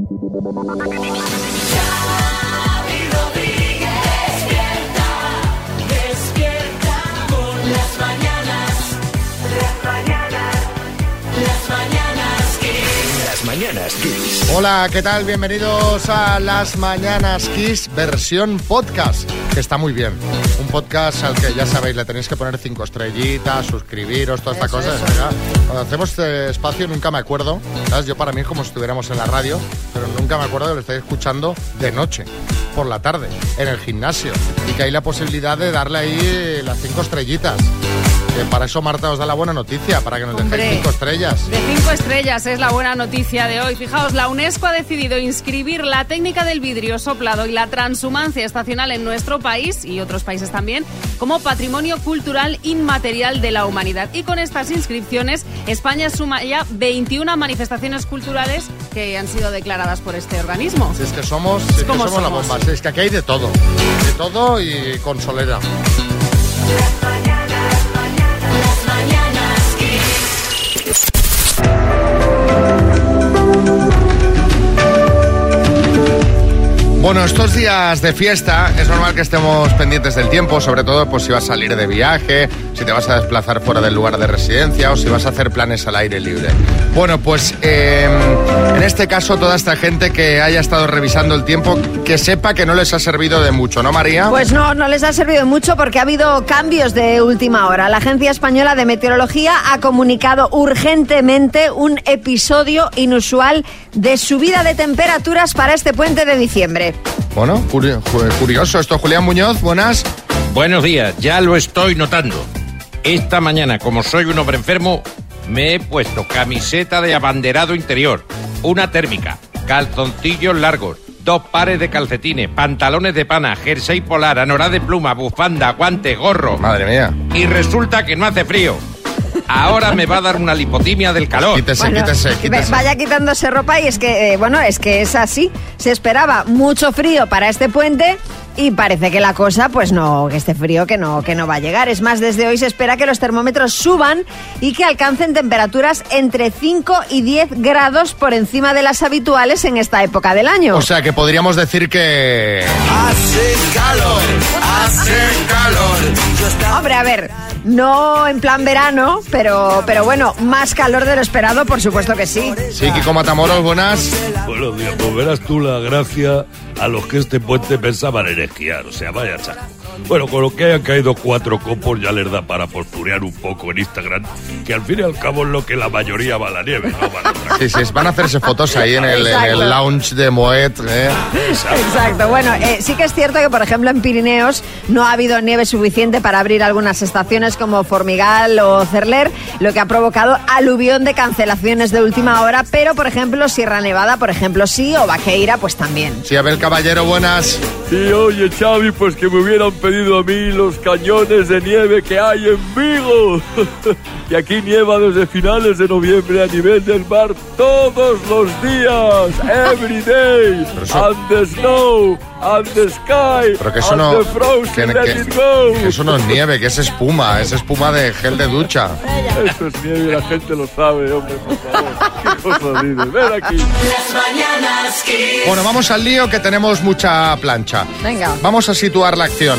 Yeah. Mañanas Kiss. Hola, ¿qué tal? Bienvenidos a Las Mañanas Kiss versión podcast, que está muy bien. Un podcast al que ya sabéis, le tenéis que poner cinco estrellitas, suscribiros, toda esta Eso, cosa. Cuando hacemos este espacio nunca me acuerdo, ¿sabes? Yo para mí es como si estuviéramos en la radio, pero nunca me acuerdo que lo estáis escuchando de noche, por la tarde, en el gimnasio, y que hay la posibilidad de darle ahí las cinco estrellitas. Que para eso Marta os da la buena noticia, para que nos Hombre. dejéis cinco estrellas. De cinco estrellas es la buena noticia de hoy. Fijaos, la UNESCO ha decidido inscribir la técnica del vidrio soplado y la transhumancia estacional en nuestro país y otros países también como patrimonio cultural inmaterial de la humanidad. Y con estas inscripciones, España suma ya 21 manifestaciones culturales que han sido declaradas por este organismo. Si es que somos, si es que como somos la somos. bomba, si es que aquí hay de todo. De todo y con Bueno, estos días de fiesta es normal que estemos pendientes del tiempo, sobre todo pues si vas a salir de viaje, si te vas a desplazar fuera del lugar de residencia o si vas a hacer planes al aire libre. Bueno, pues eh, en este caso toda esta gente que haya estado revisando el tiempo, que sepa que no les ha servido de mucho, ¿no, María? Pues no, no les ha servido mucho porque ha habido cambios de última hora. La Agencia Española de Meteorología ha comunicado urgentemente un episodio inusual de subida de temperaturas para este puente de diciembre. Bueno, curioso esto. Julián Muñoz, buenas. Buenos días, ya lo estoy notando. Esta mañana, como soy un hombre enfermo, me he puesto camiseta de abanderado interior, una térmica, calzoncillos largos, dos pares de calcetines, pantalones de pana, jersey polar, anorá de pluma, bufanda, guante, gorro. Madre mía. Y resulta que no hace frío. Ahora me va a dar una lipotimia del calor. Quítese, Bueno, quítese, quítese. Vaya quitándose ropa y es que, eh, bueno, es que es así. Se esperaba mucho frío para este puente y parece que la cosa, pues no, que este frío que no, que no va a llegar. Es más, desde hoy se espera que los termómetros suban y que alcancen temperaturas entre 5 y 10 grados por encima de las habituales en esta época del año. O sea que podríamos decir que... Hace calor, hace calor. Hombre, a ver, no en plan verano, pero, pero bueno, más calor de lo esperado, por supuesto que sí. Sí, Kiko Matamoros, buenas. Buenos días, pues verás tú la gracia a los que este puente pensaban en esquiar, o sea, vaya chaco. Bueno, con lo que hayan caído cuatro copos ya les da para posturear un poco en Instagram, que al fin y al cabo es lo que la mayoría va a la nieve, no va a la Sí, sí, van a hacerse fotos ahí en el, en Exacto. el lounge de Moet. ¿eh? Exacto. Bueno, eh, sí que es cierto que, por ejemplo, en Pirineos no ha habido nieve suficiente para abrir algunas estaciones como Formigal o Cerler, lo que ha provocado aluvión de cancelaciones de última hora, pero, por ejemplo, Sierra Nevada, por ejemplo, sí, o Vaqueira, pues también. Sí, Abel Caballero, buenas. Y oye, Xavi, pues que me hubieran pedido a mí los cañones de nieve que hay en Vigo. y aquí nieva desde finales de noviembre a nivel del mar todos los días, every day. Eso- And the snow, and the sky, Pero que eso and no... the frozen, que- let que- it go. que eso no es nieve, que es espuma, es espuma de gel de ducha. Eso es nieve y la gente lo sabe, hombre, por favor. ¿Qué cosas dices? Ven aquí. Las mañanas. Bueno, vamos al lío que tenemos mucha plancha. Venga. Vamos a situar la acción.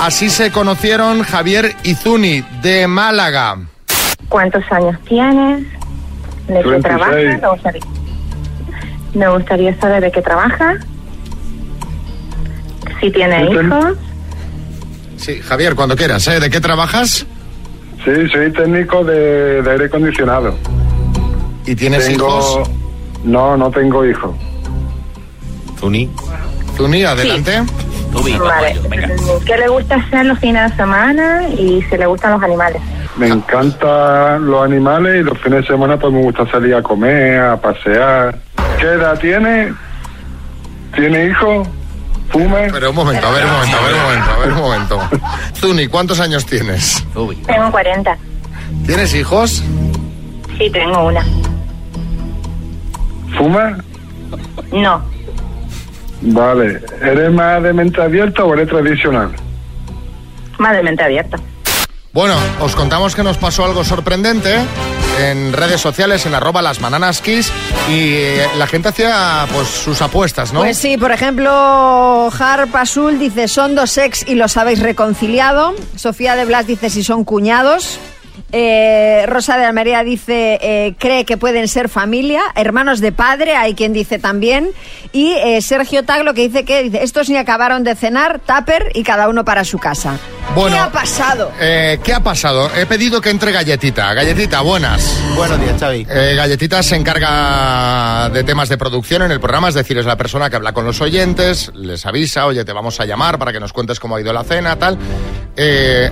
Así se conocieron Javier y Zuni de Málaga. ¿Cuántos años tienes? ¿De qué 26. trabajas? Me gustaría, me gustaría saber de qué trabaja. Si tiene hijos. Sí, Javier, cuando quieras, ¿eh? ¿De qué trabajas? Sí, soy técnico de, de aire acondicionado. ¿Y tienes Tengo... hijos? No, no tengo hijos. Zuni. Zuni, adelante. Vale. ¿Qué le gusta hacer los fines de semana y si le gustan los animales? Me encantan los animales y los fines de semana pues me gusta salir a comer, a pasear. ¿Qué edad tiene? ¿Tiene hijos? ¿Fume? Pero un momento, a ver un momento, a ver un momento, a ver un momento. Zuni, ¿cuántos años tienes? Tengo 40. ¿Tienes hijos? Sí, tengo una. ¿Fuma? No, Vale. ¿Eres más de mente abierta o eres tradicional? más de mente abierta. Bueno, os contamos que nos pasó algo sorprendente. en redes sociales, en arroba las bananas kiss, y eh, la gente hacía pues sus apuestas, ¿no? Pues sí, por ejemplo, Harp Azul dice son dos ex y los habéis reconciliado. Sofía de Blas dice si son cuñados. Eh, Rosa de Almería dice eh, cree que pueden ser familia, hermanos de padre, hay quien dice también. Y eh, Sergio Taglo que dice que dice estos ni acabaron de cenar, tupper y cada uno para su casa. Bueno, ¿Qué ha pasado? Eh, ¿Qué ha pasado? He pedido que entre Galletita. Galletita, buenas. Buenos días, Xavi. Eh, Galletita se encarga de temas de producción en el programa, es decir, es la persona que habla con los oyentes, les avisa, oye, te vamos a llamar para que nos cuentes cómo ha ido la cena, tal. Eh,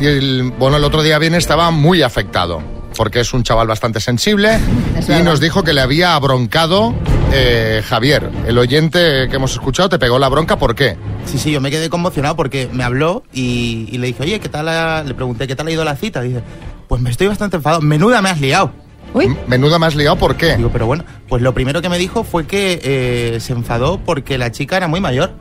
el- bueno, el otro día bien estaba muy afectado, porque es un chaval bastante sensible Es y verdad. nos dijo que le había abroncado eh, Javier. El oyente que hemos escuchado te pegó la bronca, ¿por qué? Sí, sí, yo me quedé conmocionado porque me habló y, y le dije, oye, ¿qué tal? ha-?" Le pregunté, ¿qué tal ha ido la cita? Dice, pues me estoy bastante enfadado. Menuda me has liado. Uy, Menuda me has liado, ¿por qué? Digo, pero bueno, pues lo primero que me dijo fue que eh, se enfadó porque la chica era muy mayor.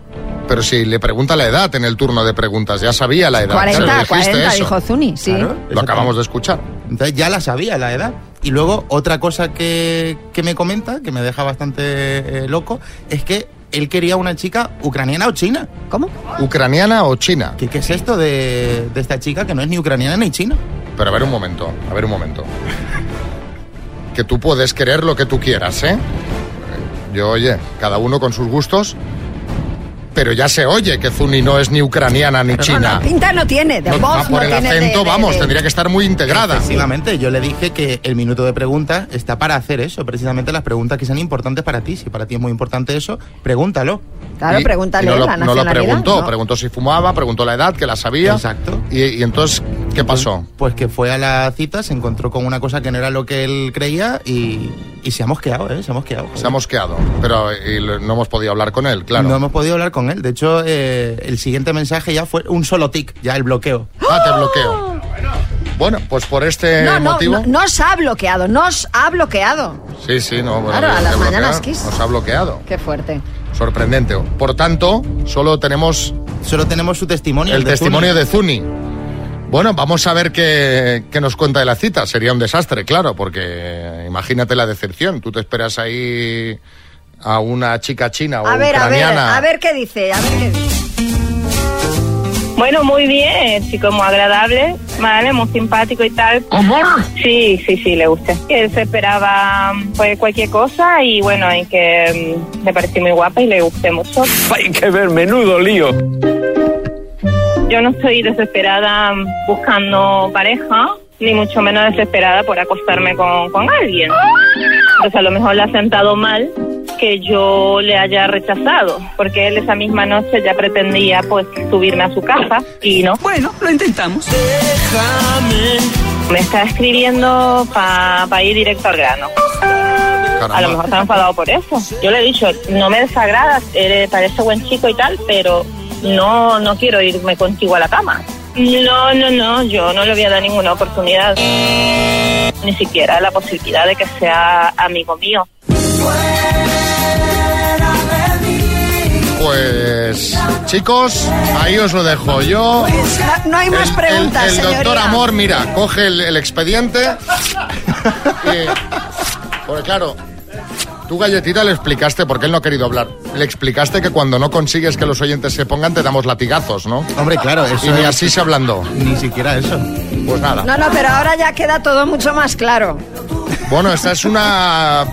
Pero si le pregunta la edad en el turno de preguntas, ya sabía la edad. Se lo 40, dijiste 40, eso. dijo Zuni, sí. Claro, Lo acabamos de escuchar. Entonces ya la sabía la edad. Y luego otra cosa que, que me comenta, que me deja bastante eh, loco, es que él quería una chica ucraniana o china. ¿Cómo? ¿Ucraniana o china? ¿Qué, qué es esto de, de esta chica que no es ni ucraniana ni china? Pero a ver un momento, a ver un momento. Que tú puedes querer lo que tú quieras, ¿eh? Yo, oye, cada uno con sus gustos. Pero ya se oye que Zuni no es ni ucraniana ni No, china. no, pinta no tiene, de No, voz por no el tiene de- acento, de- vamos, de- tendría que estar muy integrada. Efectivamente, yo le dije que el minuto de preguntas está para hacer eso, precisamente las preguntas que sean importantes para ti. Si para ti es muy importante eso, pregúntalo. Claro, Y- pregúntale y no lo, la no lo nacionalidad. preguntó, No. preguntó si fumaba, preguntó la edad, que la sabía. Exacto. Y, y entonces, ¿qué pasó? Pues que fue a la cita, se encontró con una cosa que no era lo que él creía y, y se ha mosqueado, ¿eh? Se ha mosqueado. Se ha mosqueado, pero y lo- no hemos podido hablar con él, claro. No hemos podido hablar con él. De hecho, eh, el siguiente mensaje ya fue un solo tic, ya el bloqueo. Ah, te bloqueo. Bueno, pues por este No, no, motivo. no, nos ha bloqueado, nos ha bloqueado. Sí, sí, no. Bueno, Claro, a las mañanas Kiss. Nos ha bloqueado. Qué fuerte. Sorprendente. Por tanto, solo tenemos Solo tenemos su testimonio. el de testimonio Zuni. de Zuni. Bueno, vamos a ver qué, qué nos cuenta de la cita. Sería un desastre, claro, porque imagínate la decepción. Tú te esperas ahí a una chica china o A ver, a ver, ucraniana. a ver qué dice, a ver qué dice. Bueno, muy bien, chico muy agradable, vale, muy simpático y tal. ¿Amor? Sí, sí, sí, le gusta. Él se esperaba pues, cualquier cosa y bueno, y que mm, me pareció muy guapa y le gusté mucho. Hay que ver, menudo lío. Yo no estoy desesperada buscando pareja, ni mucho menos desesperada por acostarme con, con alguien. Entonces a lo mejor le ha sentado mal que yo le haya rechazado, porque él esa misma noche ya pretendía pues subirme a su casa y no. Bueno, lo intentamos. Me está escribiendo para ir directo al grano. Caramba. A lo mejor está enfadado por eso. Yo le he dicho, no me desagradas, eres, parece buen chico y tal, pero no, no quiero irme contigo a la cama. No, no, no, yo no le voy a dar ninguna oportunidad. Ni siquiera la posibilidad de que sea amigo mío. Pues, chicos, ahí os lo dejo. Yo. No, no hay más el, preguntas, el, el doctor. Amor, mira, coge el, el expediente. y, porque claro, tú galletita le explicaste, porque él no ha querido hablar, le explicaste que cuando no consigues que los oyentes se pongan te damos latigazos, ¿no? Hombre, claro, eso Y ni es- así se hablando. Ni siquiera eso. Pues nada. No, no, pero ahora ya queda todo mucho más claro. Bueno, esta es una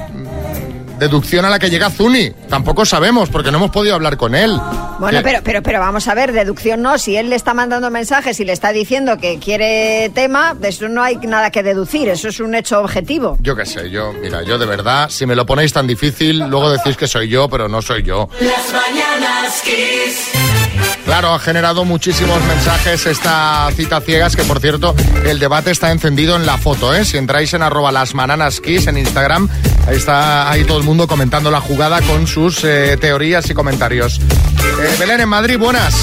deducción a la que llega Zuni. Tampoco sabemos, porque no hemos podido hablar con él. Bueno, Que- pero, pero, pero vamos a ver, deducción no. Si él le está mandando mensajes y le está diciendo que quiere tema, de eso no hay nada que deducir. Eso es un hecho objetivo. Yo qué sé, yo, mira, yo de verdad, si me lo ponéis tan difícil, luego decís que soy yo, pero no soy yo. Las mañanas Kiss. Claro, ha generado muchísimos mensajes esta cita ciegas, que por cierto, el debate está encendido en la foto, ¿eh? Si entráis en arroba las kiss en Instagram, ahí está ahí todo el mundo comentando la jugada con sus eh, teorías y comentarios. Eh, Belén, en Madrid, buenas.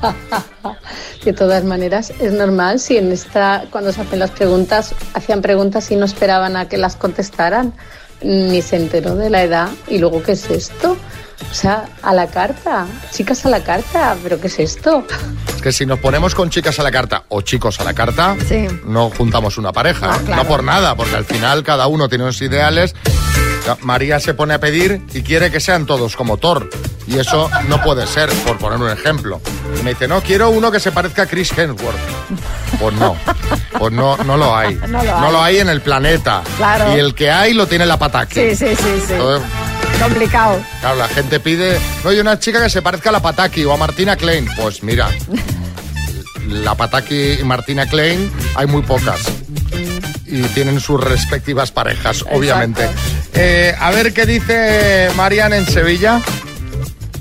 De todas maneras, es normal si en esta, cuando se hacen las preguntas, hacían preguntas y no esperaban a que las contestaran, ni se enteró de la edad. Y luego, ¿qué es esto? O sea, a la carta, chicas a la carta, pero ¿qué es esto? que si nos ponemos con chicas a la carta o chicos a la carta, Sí. no juntamos una pareja. No, claro. No por nada, porque al final cada uno tiene unos ideales. María se pone a pedir y quiere que sean todos como Thor. Y eso no puede ser, por poner un ejemplo. Y me dice, no, quiero uno que se parezca a Chris Hemsworth. Pues no, pues no, no lo hay. No lo hay. en el planeta. Claro. Y el que hay lo tiene la pataki. Sí, sí, sí, sí. Entonces, Complicado. Claro, la gente pide, no hay una chica que se parezca a la Pataki o a Martina Klein. Pues mira, la Pataki y Martina Klein hay muy pocas. Y tienen sus respectivas parejas, obviamente. Eh, a ver qué dice Marian en Sevilla.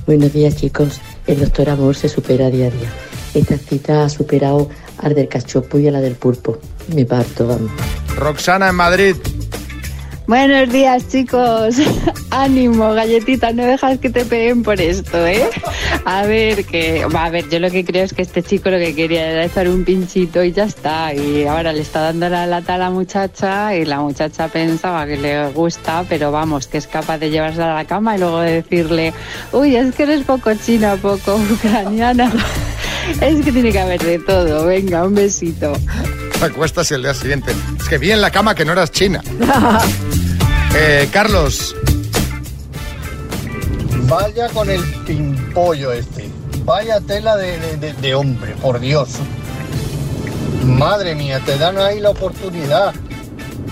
Buenos días chicos, el doctor Amor se supera día a día. Esta cita ha superado al del cachopo y a la del pulpo. Me parto, vamos. Roxana en Madrid. Buenos días, chicos. Ánimo, galletitas, no dejas que te peguen por esto, ¿eh? A ver, que. A ver, yo lo que creo es que este chico lo que quería era echar un pinchito y ya está. Y ahora le está dando la lata a la muchacha y la muchacha pensaba que le gusta, pero vamos, que es capaz de llevársela a la cama y luego de decirle, uy, es que eres poco china, poco ucraniana. Es que tiene que haber de todo. Venga, un besito. Te acuestas y el día siguiente. Es que vi en la cama que no eras china. Eh, Carlos. Vaya con el pimpollo este. Vaya tela de, de- de- de hombre, por Dios. Madre mía, te dan ahí la oportunidad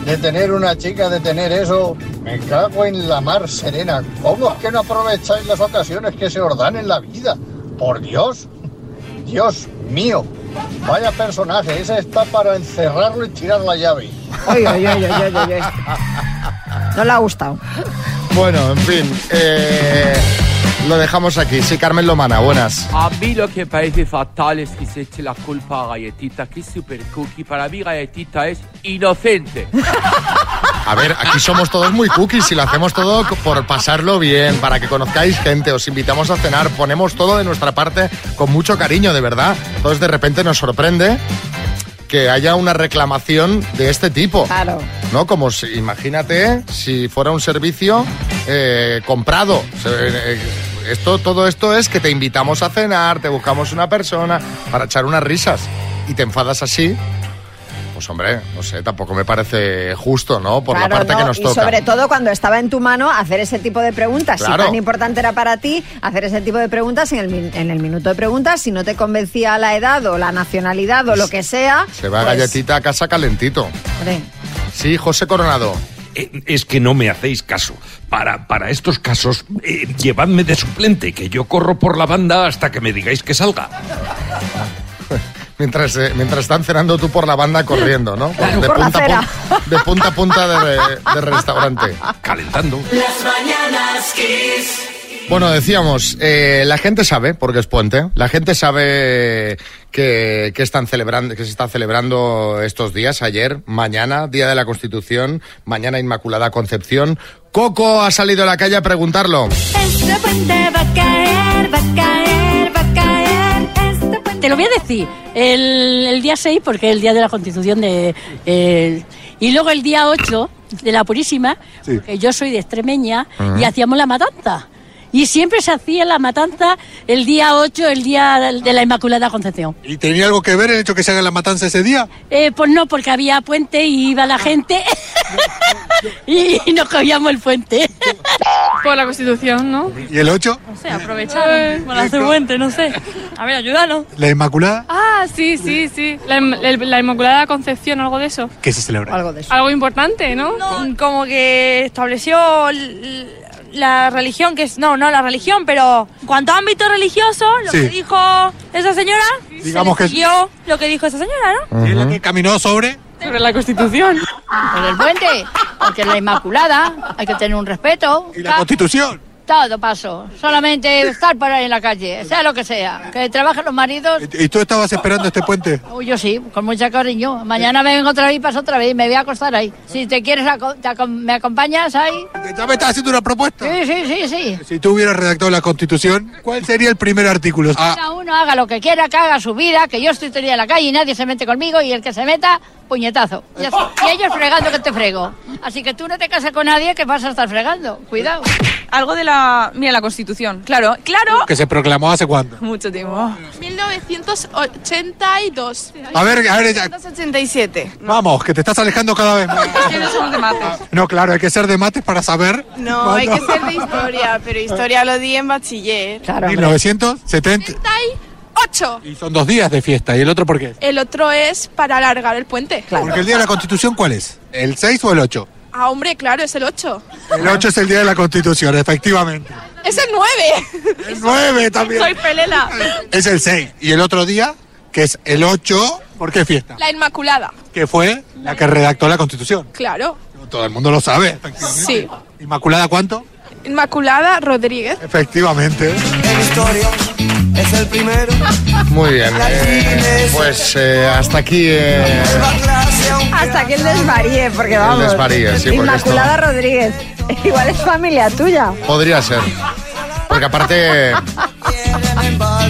de tener una chica, de tener eso. Me cago en la mar serena. ¿Cómo es que no aprovecháis las ocasiones que se os dan en la vida? Por Dios. Dios mío. Vaya personaje. Ese está para encerrarlo y tirar la llave. Oye, oye, oye, oye, oye. No le ha gustado. Bueno, en fin. eh, lo dejamos aquí. Sí, Carmen Lomana, buenas. A mí lo que parece fatal es que se eche la culpa a Galletita, que es super cookie. Para mí Galletita es inocente. A ver, aquí somos todos muy cookies y lo hacemos todo por pasarlo bien, para que conozcáis gente, os invitamos a cenar, ponemos todo de nuestra parte con mucho cariño, de verdad. Entonces de repente nos sorprende que haya una reclamación de este tipo. Claro. ¿No? Como si, imagínate si fuera un servicio eh, comprado. Eh, esto, todo esto es que te invitamos a cenar, te buscamos una persona para echar unas risas y te enfadas así. Pues hombre, no sé, tampoco me parece justo, ¿no? Por Claro, la parte ¿no? que nos y toca. sobre todo cuando estaba en tu mano hacer ese tipo de preguntas. Claro. Si tan importante era para ti hacer ese tipo de preguntas en el, en el minuto de preguntas, si no te convencía la edad o la nacionalidad o lo que sea. Se va pues, galletita a casa calentito. hombre, Sí, José Coronado. Eh, Es que no me hacéis caso. Para, para estos casos, eh, llevadme de suplente, que yo corro por la banda hasta que me digáis que salga. Mientras, eh, mientras están cenando tú por la banda corriendo, ¿no? de, Por la punta a acera. pun- de punta a punta de restaurante. Calentando. Las mañanas Kiss. Bueno, decíamos, eh, la gente sabe, porque es puente, la gente sabe que, que están celebrando, que se está celebrando estos días, ayer, mañana, Día de la Constitución, mañana Inmaculada Concepción. Coco ha salido a la calle a preguntarlo. Este puente va a caer, va a caer, va a caer. Te lo voy a decir, el, el día 6, porque es el día de la Constitución de... eh, y luego el día 8 de la Purísima, Sí. porque yo soy de Extremeña, y hacíamos la matanza. Y siempre se hacía la matanza el día 8, el día de la Inmaculada Concepción. ¿Y tenía algo que ver el hecho que se haga la matanza ese día? Eh, pues no, porque había puente y iba la gente y nos cogíamos el puente. Por la Constitución, ¿no? ¿Y el 8? No sé, aprovechar para hacer puente, no sé. A ver, ayúdanos. ¿La Inmaculada? Ah, sí, sí, sí. La, la Inmaculada Concepción, algo de eso. ¿Qué se celebra? Algo de eso. Algo importante, ¿no? como que estableció la religión, que es, no, no la religión, pero en cuanto a ámbito religioso, lo Sí. que dijo esa señora, Digamos se que- le siguió lo que dijo esa señora, ¿no? ¿Y es la que caminó sobre? Sobre la Constitución. Por el puente, porque la Inmaculada hay que tener un respeto. ¿Y la Constitución? Todo paso, solamente estar por ahí en la calle, sea lo que sea. Que trabajen los maridos. ¿Y tú estabas esperando este puente? Uy, yo sí, con mucho cariño. Mañana me vengo otra vez y paso otra vez y me voy a acostar ahí. Si te quieres, aco- te acom- ¿me acompañas ahí? ¿Ya me estás haciendo una propuesta? Sí, sí, sí, sí. Si tú hubieras redactado la Constitución, ¿cuál sería el primer artículo? Ah, Cada uno haga lo que quiera, que haga su vida, que yo estoy día en la calle y nadie se mete conmigo y el que se meta, puñetazo. Y, así- y ellos fregando que te frego. Así que tú no te cases con nadie que vas a estar fregando. Cuidado. Algo de la... Mira, la Constitución. Claro, claro. Que se proclamó hace cuánto. Mucho tiempo. 1982. A ver, a ver, ya- 1987. Vamos, que te estás alejando cada vez más. Que no somos de mates. No, claro, hay que ser de mates para saber. No, hay que ser de historia, pero historia lo di en bachiller. 1970. 8. Y son dos días de fiesta. ¿Y el otro por qué? El otro es para alargar el puente. Porque el día de la Constitución, ¿cuál es? ¿El 6 o el 8? Ah, hombre, claro, es el 8. El 8 es el día de la Constitución, efectivamente. Es el 9. El 9 también. Soy pelela. Es el 6. Y el otro día, que es el 8, ¿por qué fiesta? La Inmaculada. Que fue la que redactó la Constitución. Claro. Todo el mundo lo sabe, efectivamente. Sí. ¿Inmaculada cuánto? Inmaculada Rodríguez. Efectivamente. Es el primero. Muy bien. eh, pues eh, hasta aquí eh, Hasta que el desvaríe, porque vamos. desvaríe, sí, porque Inmaculada Rodríguez. Igual es familia tuya. podría ser. Porque aparte,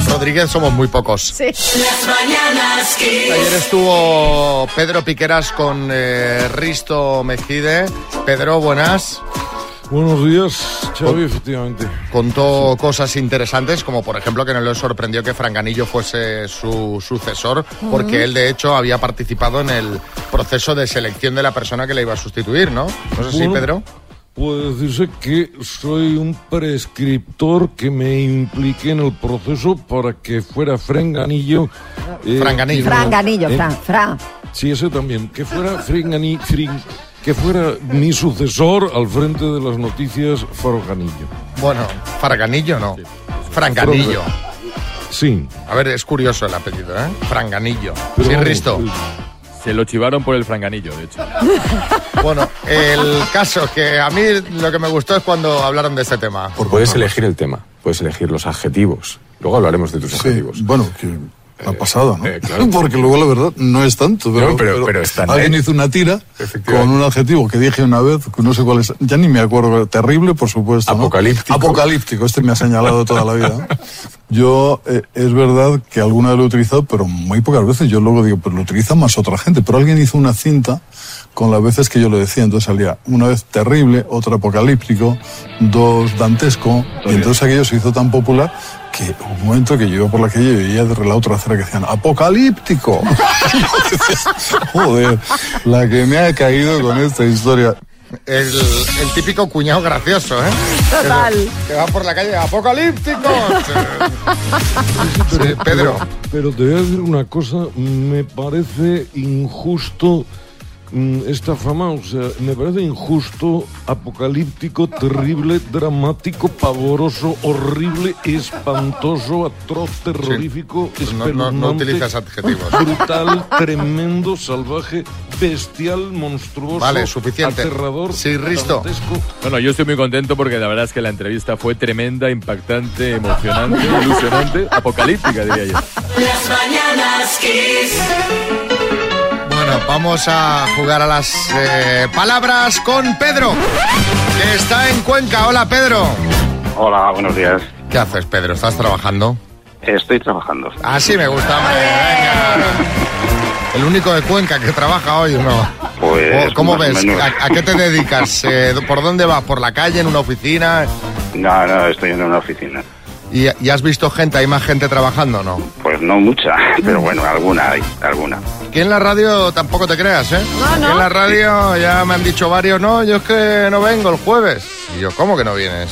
Rodríguez somos muy pocos. Sí. Las mañanas Kiss. Ayer estuvo Pedro Piqueras con eh, Risto Mejide. Pedro, buenas. Buenos días, Xavi, efectivamente. Contó cosas interesantes, como por ejemplo que no le sorprendió que Franganillo fuese su sucesor, porque él de hecho había participado en el proceso de selección de la persona que le iba a sustituir, ¿no? ¿No es así, Bueno, Pedro? Puede decirse que soy un prescriptor que me impliqué en el proceso para que fuera Franganillo. eh, Franganillo. Franganillo, eh, Fran, Fran. Sí, ese también. Que fuera Frangani- Fring- que fuera mi sucesor al frente de las noticias Farganillo. Bueno, Franganillo no. Franganillo. Sí. A ver, es curioso el apellido, ¿eh? Franganillo. Pero sí, Risto. Se lo chivaron por el franganillo, de hecho. Bueno, el caso que a mí lo que me gustó es cuando hablaron de este tema. Puedes elegir el tema, puedes elegir los adjetivos. Luego hablaremos de tus adjetivos. Bueno, que ha pasado, ¿no? eh, claro. Porque luego la verdad no es tanto. Pero, No, pero- alguien hizo una tira con un adjetivo que dije una vez, que no sé cuál es, ya ni me acuerdo, terrible, por supuesto. ¿no? Apocalíptico. Apocalíptico, este me ha señalado toda la vida. Yo, eh, es verdad que alguna vez lo he utilizado, pero muy pocas veces. Yo luego digo, pues lo utiliza más otra gente. Pero alguien hizo una cinta con las veces que yo lo decía. Entonces salía una vez terrible, otra apocalíptico, dos dantesco. Y entonces aquello se hizo tan popular que un momento que yo iba por la calle y veía de la otra acera que decían apocalíptico. Joder, la que me ha caído con esta historia. El, el típico cuñado gracioso, ¿eh? Total. Que, que va por la calle apocalíptico. Sí, Pedro. Pero te voy a decir una cosa, me parece injusto esta fama, o sea, me parece injusto, apocalíptico, terrible, dramático, pavoroso, horrible, espantoso, atroz, terrorífico, No, no, no espeluznante, utilizas adjetivos. brutal, tremendo, salvaje, bestial, monstruoso, Vale, suficiente. aterrador, Sí, Risto. Bueno, yo estoy muy contento porque la verdad es que la entrevista fue tremenda, impactante, emocionante, ilusionante, apocalíptica, diría yo. Las mañanas Kiss. Bueno, vamos a jugar a las eh, palabras con Pedro, que está en Cuenca. Hola, Pedro. Hola, buenos días. ¿Qué haces, Pedro? ¿Estás trabajando? Estoy trabajando. Así me gusta. hombre, venga. El único de Cuenca que trabaja hoy, ¿no? Pues, ¿Cómo ves? ¿A, a qué te dedicas? Eh, ¿Por dónde vas? ¿Por la calle? ¿En una oficina? No, no, estoy en una oficina. ¿Y, y has visto gente? ¿Hay más gente trabajando o no? Pues no mucha, pero bueno, alguna hay, alguna. Aquí en la radio tampoco te creas, ¿eh? No, Aquí no. en la radio ya me han dicho varios, no, yo es que no vengo el jueves. Y yo, ¿cómo que no vienes?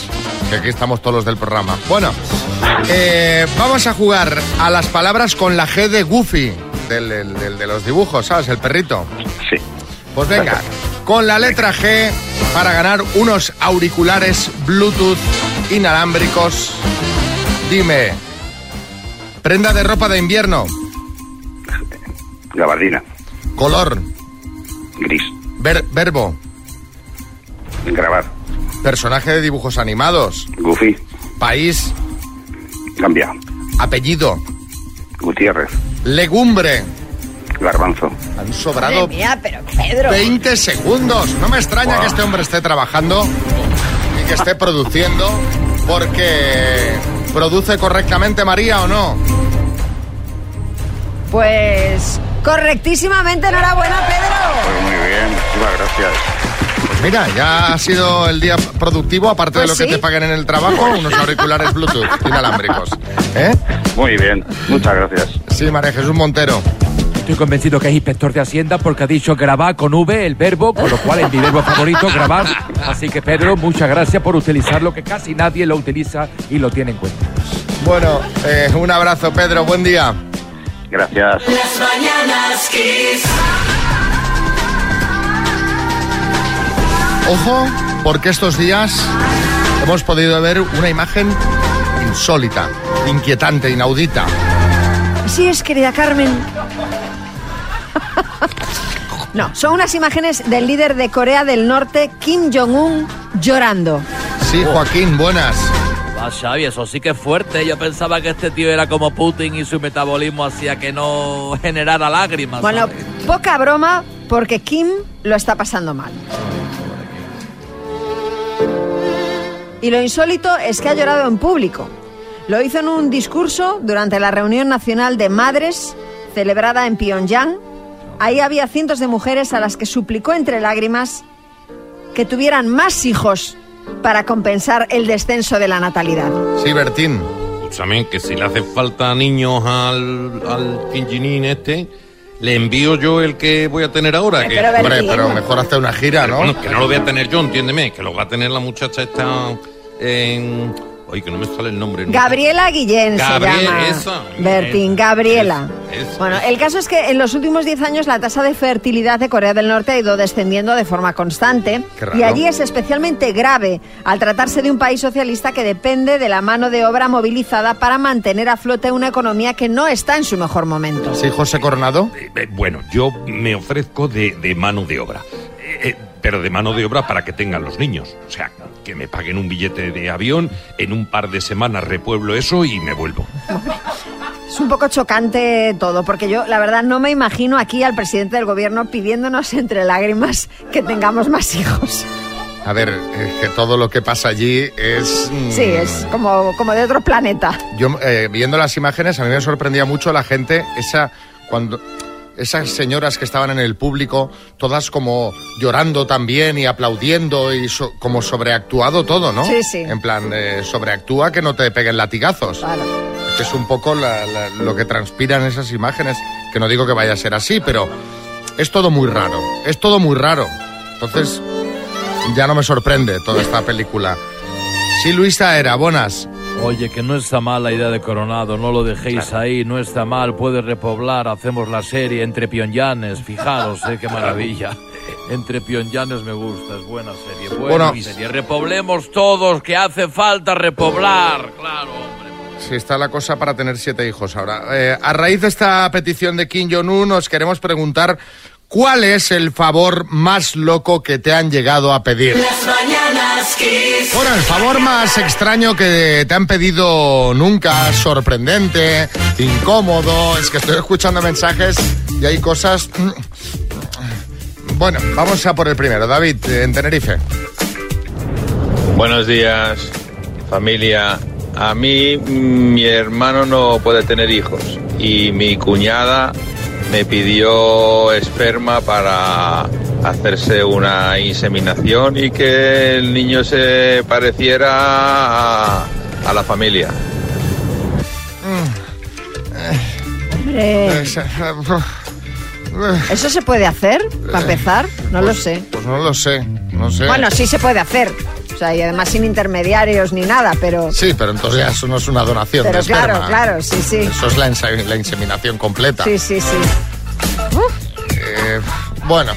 Que aquí estamos todos los del programa. Bueno, eh, vamos a jugar a las palabras con la G de Goofy, del, del- del de los dibujos, ¿sabes? El perrito. Sí. Pues venga, con la letra G para ganar unos auriculares Bluetooth inalámbricos. Dime, prenda de ropa de invierno, Gabardina, color, gris, ver- verbo, grabar, personaje de dibujos animados, Goofy, país, Gambia, apellido, Gutiérrez, legumbre. Garbanzo, Han sobrado Madre mía, pero Pedro. 20 segundos. No me extraña Wow. que este hombre esté trabajando y que esté produciendo porque produce correctamente María o no. Pues correctísimamente, enhorabuena, Pedro. Pues muy bien, muchísimas gracias. Mira, ya ha sido el día productivo, aparte Pues de lo que te paguen en el trabajo, unos auriculares Bluetooth inalámbricos. ¿Eh? Muy bien, muchas gracias. Sí, María Jesús Montero. Estoy convencido que es inspector de Hacienda porque ha dicho grabar con V el verbo, con lo cual es mi verbo favorito, grabar. Así que Pedro, muchas gracias por utilizarlo, que casi nadie lo utiliza y lo tiene en cuenta. Bueno, eh, un abrazo, Pedro, buen día. Gracias. Las mañanas Kiss. Ojo, porque estos días hemos podido ver una imagen insólita, inquietante, inaudita. Así es, querida Carmen. No, son unas imágenes del líder de Corea del Norte, Kim Jong-un, llorando. Sí, Joaquín, buenas. Ah, Xavi, eso sí que es fuerte. Yo pensaba que este tío era como Putin y su metabolismo hacía que no generara lágrimas. Bueno, ¿sabes? poca broma, porque Kim lo está pasando mal. Y lo insólito es que ha llorado en público. Lo hizo en un discurso durante la reunión nacional de madres celebrada en Pyongyang. Ahí había cientos de mujeres a las que suplicó entre lágrimas que tuvieran más hijos para compensar el descenso de la natalidad. Sí, Bertín. Escúchame, que si le hace falta niños al, al este, le envío yo el que voy a tener ahora. Eh, que, pero, Hombre, pero mejor hacer una gira, Pero ¿no? Bueno, que no lo voy a tener yo, entiéndeme, que lo va a tener la muchacha esta en... Oye, que no me sale el nombre. nunca. Gabriela Guillén Gabriel, se llama. esa. Bertín, Gabriela. Esa. Bueno, el caso es que en los últimos 10 años la tasa de fertilidad de Corea del Norte ha ido descendiendo de forma constante. Y allí es especialmente grave al tratarse de un país socialista que depende de la mano de obra movilizada para mantener a flote una economía que no está en su mejor momento. Sí, José Coronado. Eh, bueno, yo me ofrezco de, de mano de obra. Eh, eh, pero de mano de obra para que tengan los niños. O sea, que me paguen un billete de avión, en un par de semanas repueblo eso y me vuelvo. Es un poco chocante todo, porque yo la verdad no me imagino aquí al presidente del gobierno pidiéndonos entre lágrimas que tengamos más hijos. A ver, es que todo lo que pasa allí es... mm, Sí, es como, como de otro planeta. Yo, eh, viendo las imágenes, a mí me sorprendía mucho la gente, esa... cuando esas señoras que estaban en el público, todas como llorando también y aplaudiendo y so- como sobreactuado todo, ¿no? Sí, sí. En plan, eh, sobreactúa que no te peguen latigazos. Que es un poco la- la- lo que transpiran esas imágenes, que no digo que vaya a ser así, pero es todo muy raro, es todo muy raro. Entonces, ya no me sorprende toda esta película. Sí, Luisa era, buenas. Oye, que no está mal la idea de Coronado, no lo dejéis ahí, no está mal, puede repoblar, hacemos la serie entre Pyongyanes, fijaros, eh, qué maravilla. Entre Pyongyanes me gusta, es buena serie, buena Bueno. serie. Repoblemos todos, que hace falta repoblar, claro. Sí, está la cosa para tener siete hijos ahora. Eh, a raíz de esta petición de Kim Jong-un, nos queremos preguntar cuál es el favor más loco que te han llegado a pedir. Las mañanas Kiss. Bueno, el favor más extraño que te han pedido nunca, sorprendente, incómodo, es que estoy escuchando mensajes y hay cosas... Bueno, vamos a por el primero. David, en Tenerife. Buenos días, familia. A mí mm, mi hermano no puede tener hijos y mi cuñada me pidió esperma para hacerse una inseminación y que el niño se pareciera a, a la familia. Hombre, ¿eso se puede hacer, para empezar? No lo sé. Pues no lo sé, no sé. Bueno, sí se puede hacer. Sea, y además sin intermediarios ni nada, pero... Sí, pero entonces ya eso no es una donación Pero de esperma. claro, claro, sí, sí. Eso es la, inse- la inseminación completa. Sí, sí, sí. Eh, bueno,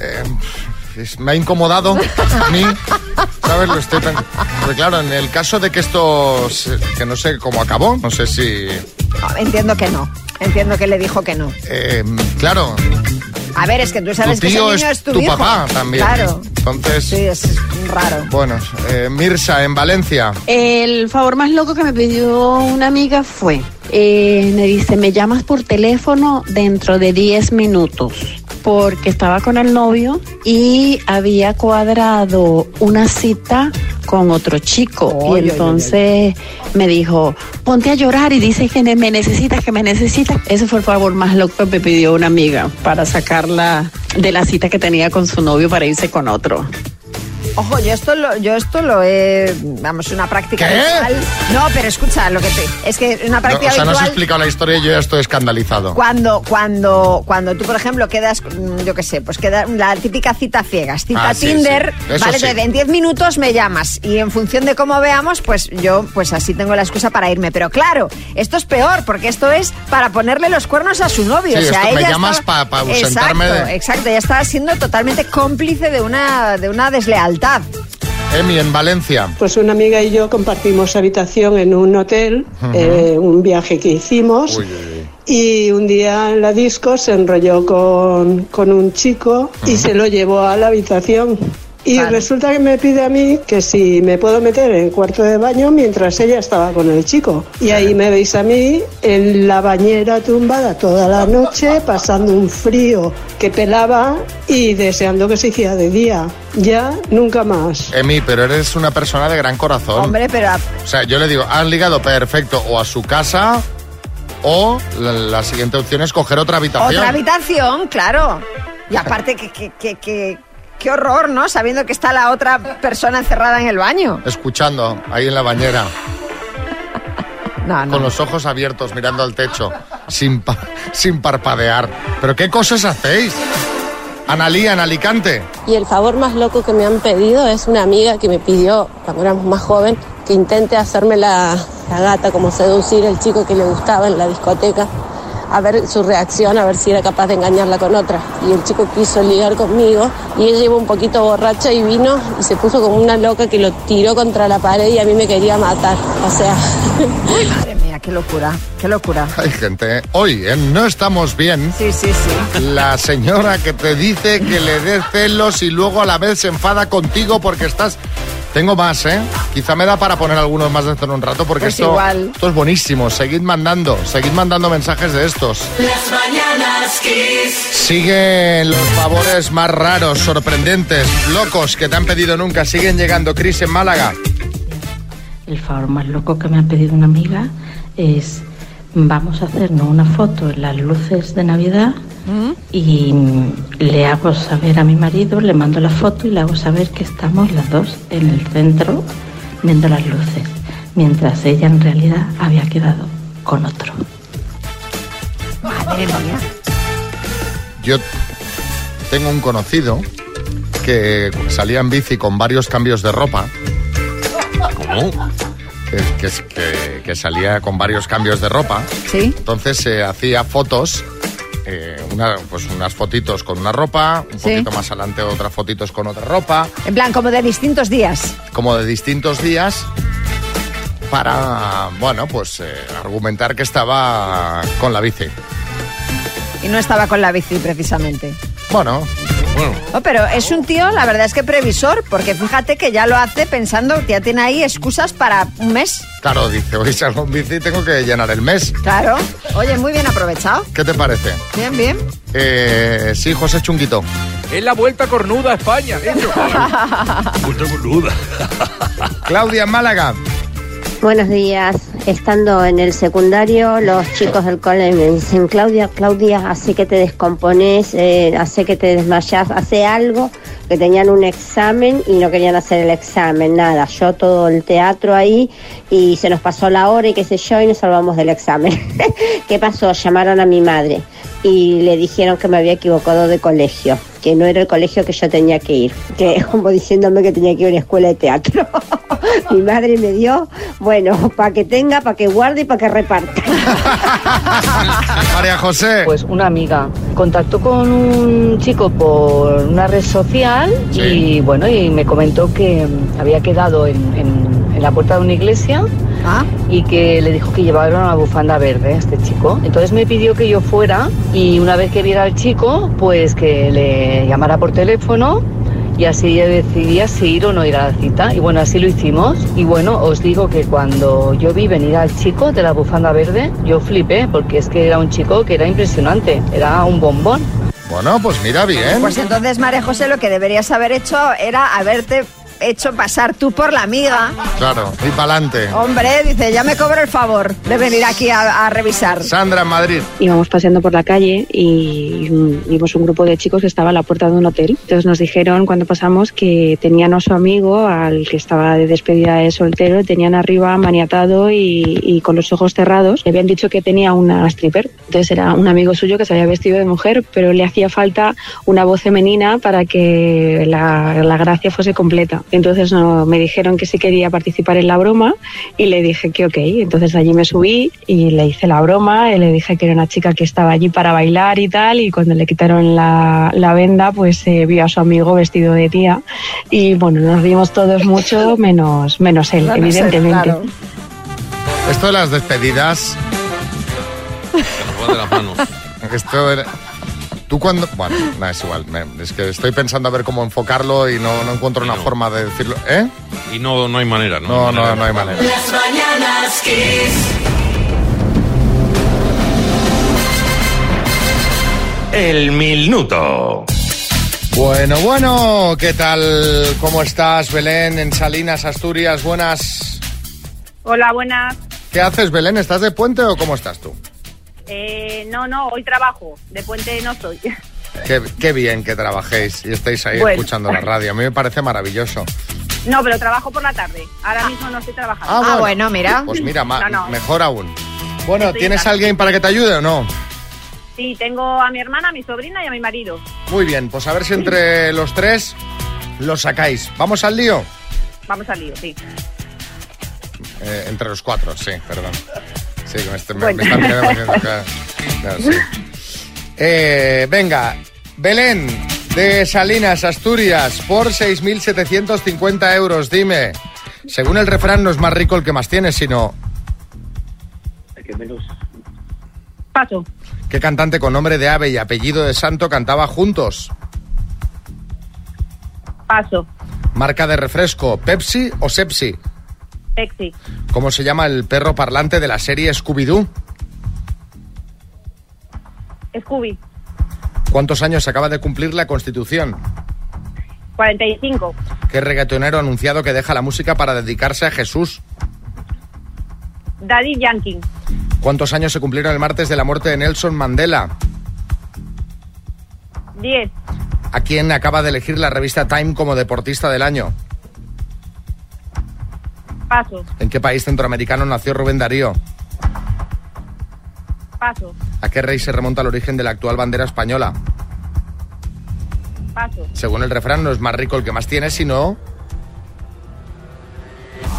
eh, me ha incomodado a mí, ¿sabes? Lo estoy pen- Porque claro, en el caso de que esto, se- que no sé cómo acabó, no sé si... No, entiendo que no. Entiendo que le dijo que no. eh, claro, A ver, es que tú sabes tu que ese niño es es tu, tu hijo. papá también. Claro. Entonces, Sí, es raro. bueno, eh, Mirsa, en Valencia. El favor más loco que me pidió una amiga fue, eh, me dice, me llamas por teléfono dentro de 10 minutos, porque estaba con el novio y había cuadrado una cita con otro chico. Y entonces me dijo, ponte a llorar y dice que me necesitas, que me necesitas. Ese fue el favor más loco que me pidió una amiga para sacarla de la cita que tenía con su novio para irse con otro. Ojo, yo esto lo, yo esto lo he, vamos, una práctica ¿Qué? habitual. No, pero escucha, lo que te, es que una No, práctica o sea, no has habitual. explicado la historia y yo ya estoy escandalizado. Cuando, cuando, cuando tú, por ejemplo, quedas, mm, yo qué sé, pues queda la típica cita ciegas, cita Ah, Tinder, sí. Vale, sí. en 10 minutos me llamas y en función de cómo veamos, pues yo, pues así tengo la excusa para irme. Pero claro, esto es peor, porque esto es para ponerle los cuernos a su novio. O sea, esto me ella llamas estaba- pa- ausentarme Exacto, de- exacto, ella estaba siendo totalmente cómplice de una, de una deslealtad. Emi, en Valencia. Pues una amiga y yo compartimos habitación en un hotel, eh, un viaje que hicimos. Y un día en la disco se enrolló con, con un chico y se lo llevó a la habitación. Y resulta que me pide a mí que si me puedo meter en el cuarto de baño mientras ella estaba con el chico. Y ahí me veis a mí en la bañera tumbada toda la noche, pasando un frío que pelaba y deseando que se hiciera de día. Ya nunca más. Emi, pero eres una persona de gran corazón. Hombre, pero O sea, yo le digo, has ligado perfecto o a su casa o la, la siguiente opción es coger otra habitación. Otra habitación, claro. Y aparte, que, que, que, que- qué horror, ¿no? Sabiendo que está la otra persona encerrada en el baño. Escuchando, ahí en la bañera. No, no. Con los ojos abiertos, mirando al techo, sin, pa- sin parpadear. ¿Pero qué cosas hacéis? Analía, en Alicante. Y el favor más loco que me han pedido es una amiga que me pidió, cuando éramos más joven, que intente hacerme la, la gata, como seducir al chico que le gustaba en la discoteca, a ver su reacción, a ver si era capaz de engañarla con otra. Y el chico quiso ligar conmigo y ella iba un poquito borracha y vino y se puso como una loca que lo tiró contra la pared y a mí me quería matar. O sea... Qué locura, qué locura. Hay gente. Hoy, en No Estamos Bien. Sí, sí, sí. La señora que te dice que le des celos y luego a la vez se enfada contigo porque estás. Tengo más, ¿eh? Quizá me da para poner algunos más dentro de un rato porque Pues esto, igual. esto es buenísimo. Seguid mandando, seguid mandando mensajes de estos. Las mañanas Kiss. Siguen los favores más raros, sorprendentes, locos que te han pedido nunca. Siguen llegando. Cris en Málaga. El favor más loco que me ha pedido una amiga es vamos a hacernos una foto en las luces de Navidad y mm, le hago saber a mi marido, le mando la foto y le hago saber que estamos las dos en el centro viendo las luces, mientras ella en realidad había quedado con otro. Madre mía. Yo tengo un conocido que salía en bici con varios cambios de ropa. ¿Cómo? Que, que- salía con varios cambios de ropa. Sí. Entonces se hacía fotos, eh, una- pues unas fotitos con una ropa, un Sí. poquito más adelante otras fotitos con otra ropa, En plan, como de distintos días. como de distintos días, para, bueno, pues eh, argumentar que estaba con la bici. Y no estaba con la bici, precisamente. Bueno, bueno. Oh, pero es un tío, la verdad es que previsor, porque fíjate que ya lo hace pensando que ya tiene ahí excusas para un mes. Claro, dice, hoy salgo en bici y tengo que llenar el mes. Claro. Oye, muy bien aprovechado. ¿Qué te parece? Bien, bien. Eh, sí, José Chunguito. Es la vuelta cornuda a España. Puta boluda. Claudia en Málaga. Buenos días. Estando en el secundario, los chicos del cole me dicen, Claudia, Claudia, hace que te descompones, eh, hace que te desmayas, hace algo, que tenían un examen y no querían hacer el examen, nada. Yo todo el teatro ahí y se nos pasó la hora y qué sé yo y nos salvamos del examen. ¿Qué pasó? Llamaron a mi madre y le dijeron que me había equivocado de colegio, que no era el colegio que yo tenía que ir, que como diciéndome que tenía que ir a una escuela de teatro. mi madre me dio, bueno, para que tenga, para que guarde y para que reparta. María José. Pues una amiga contactó con un chico por una red social y bueno, y me comentó que había quedado en, en- en la puerta de una iglesia y que le dijo que llevaba una bufanda verde este chico. Entonces me pidió que yo fuera y una vez que viera al chico, pues que le llamara por teléfono y así ella decidía si ir o no ir a la cita. Y bueno, así lo hicimos. Y bueno, os digo que cuando yo vi venir al chico de la bufanda verde, yo flipé, porque es que era un chico que era impresionante, era un bombón. Bueno, pues mira bien. Pues entonces, María José, lo que deberías haber hecho era haberte hecho pasar tú por la amiga. Claro, y para adelante. Hombre, dice, ya me cobro el favor de venir aquí a, a revisar. Sandra en Madrid. Íbamos paseando por la calle y vimos un grupo de chicos que estaba a la puerta de un hotel. Entonces nos dijeron cuando pasamos que tenían a su amigo, al que estaba de despedida de soltero, tenían arriba maniatado y, y con los ojos cerrados. Le habían dicho que tenía una stripper. Entonces era un amigo suyo que se había vestido de mujer, pero le hacía falta una voz femenina para que la, la gracia fuese completa. Entonces no, me dijeron que sí quería participar en la broma y le dije que ok. Entonces allí me subí y le hice la broma y le dije que era una chica que estaba allí para bailar y tal y cuando le quitaron la, la venda pues eh, vio a su amigo vestido de tía y bueno, nos rimos todos mucho menos, menos él, Menos él, evidentemente. claro. Esto de las despedidas. de las manos. Esto era. Tú cuando. Bueno, no, es igual. me- es que estoy pensando a ver cómo enfocarlo y no, no encuentro una forma de decirlo. ¿Eh? Y no, no hay manera, ¿no? No, no, manera. no hay manera. Las mañanas Kiss. El minuto. Bueno, bueno, ¿qué tal? ¿Cómo estás, Belén, en Salinas, Asturias? Buenas. Hola, buenas. ¿Qué haces, Belén? ¿Estás de puente o cómo estás tú? Eh, no, no, hoy trabajo. De puente no soy. Qué, qué bien que trabajéis y estéis ahí Bueno. escuchando la radio. A mí me parece maravilloso. No, pero trabajo por la tarde. Ahora mismo no estoy trabajando. Ah, bueno. Pues mira, ma- No, no. mejor aún. Bueno, Estoy ¿tienes alguien para que te ayude o no? Sí, tengo a mi hermana, a mi sobrina y a mi marido. Muy bien, pues a ver si entre los tres lo sacáis. ¿Vamos al lío? Vamos al lío, sí. Eh, entre los cuatro, sí, perdón. Sí, que me, est- me- Bueno. me están mirando haciendo acá. No, sí. Eh, venga, Belén, de Salinas, Asturias, por 6.750 euros, dime. Según el refrán, no es más rico el que más tiene, sino... Paso. ¿Qué cantante con nombre de ave y apellido de santo cantaba juntos? Paso. Marca de refresco, Pepsi o Sepsi. Sexy. ¿Cómo se llama el perro parlante de la serie Scooby-Doo? Scooby. ¿Cuántos años acaba de cumplir la Constitución? 45. ¿Qué reggaetonero ha anunciado que deja la música para dedicarse a Jesús? Daddy Yankee. ¿Cuántos años se cumplieron el martes de la muerte de Nelson Mandela? 10. ¿A quién acaba de elegir la revista Time como deportista del año? Paso. ¿En qué país centroamericano nació Rubén Darío? Paso. ¿A qué rey se remonta el origen de la actual bandera española? Paso. Según el refrán, no es más rico el que más tiene, sino...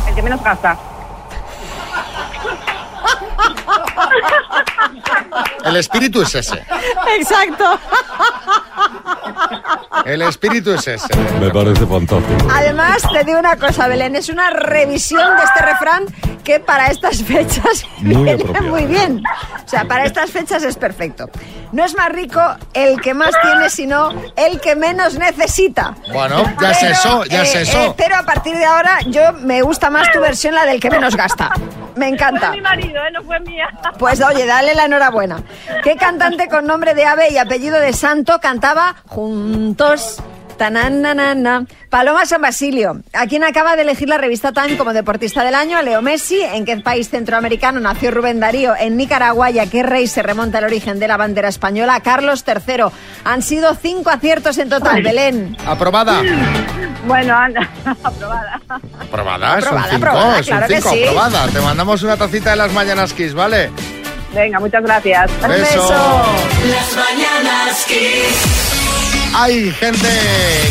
El que menos gasta. El espíritu es ese. Exacto. El espíritu es ese. Me parece fantástico. Además, te digo una cosa, Belén, es una revisión de este refrán que para estas fechas Muy viene apropiado. muy bien. O sea, para estas fechas es perfecto. No es más rico el que más tiene, sino el que menos necesita. Bueno, ya es eso, ya es eh, eso. eh, pero a partir de ahora, yo me gusta más tu versión, la del que menos gasta. Me encanta. Fue mi marido, ¿eh? No fue mía. Pues oye, dale la enhorabuena. ¿Qué cantante con nombre de ave y apellido de santo cantaba juntos? Tananana. Paloma San Basilio. ¿A quién acaba de elegir la revista Time como deportista del año? A Leo Messi. ¿En qué país centroamericano nació Rubén Darío? En Nicaragua. ¿Y a qué rey se remonta el origen de la bandera española? Carlos III. Han sido cinco aciertos en total, Belén. ¿Aprobada? Bueno, anda, aprobada. ¿Aprobada? Son Aprobada, cinco, aprobada, son claro que sí. aprobada. Te mandamos una tacita de las Mañanas Kiss, ¿vale? Venga, muchas gracias. Beso. Las mañanas Kiss. Hay gente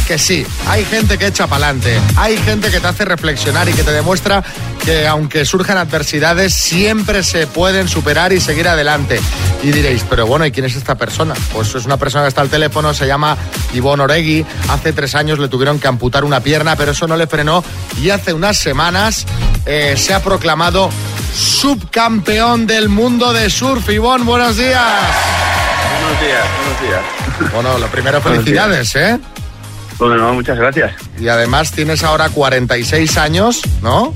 que sí, hay gente que echa pa'lante, hay gente que te hace reflexionar y que te demuestra que aunque surjan adversidades, siempre se pueden superar y seguir adelante. Y diréis, pero bueno, ¿y quién es esta persona? Pues es una persona que está al teléfono, se llama Ivonne Oregui. Hace tres años le tuvieron que amputar una pierna, pero eso no le frenó. Y hace unas semanas eh, se ha proclamado subcampeón del mundo de surf. Ivonne, buenos días. Buenos días, buenos días. Bueno, lo primero, felicidades, ¿eh? Bueno, muchas gracias. y además tienes ahora 46 años, ¿no?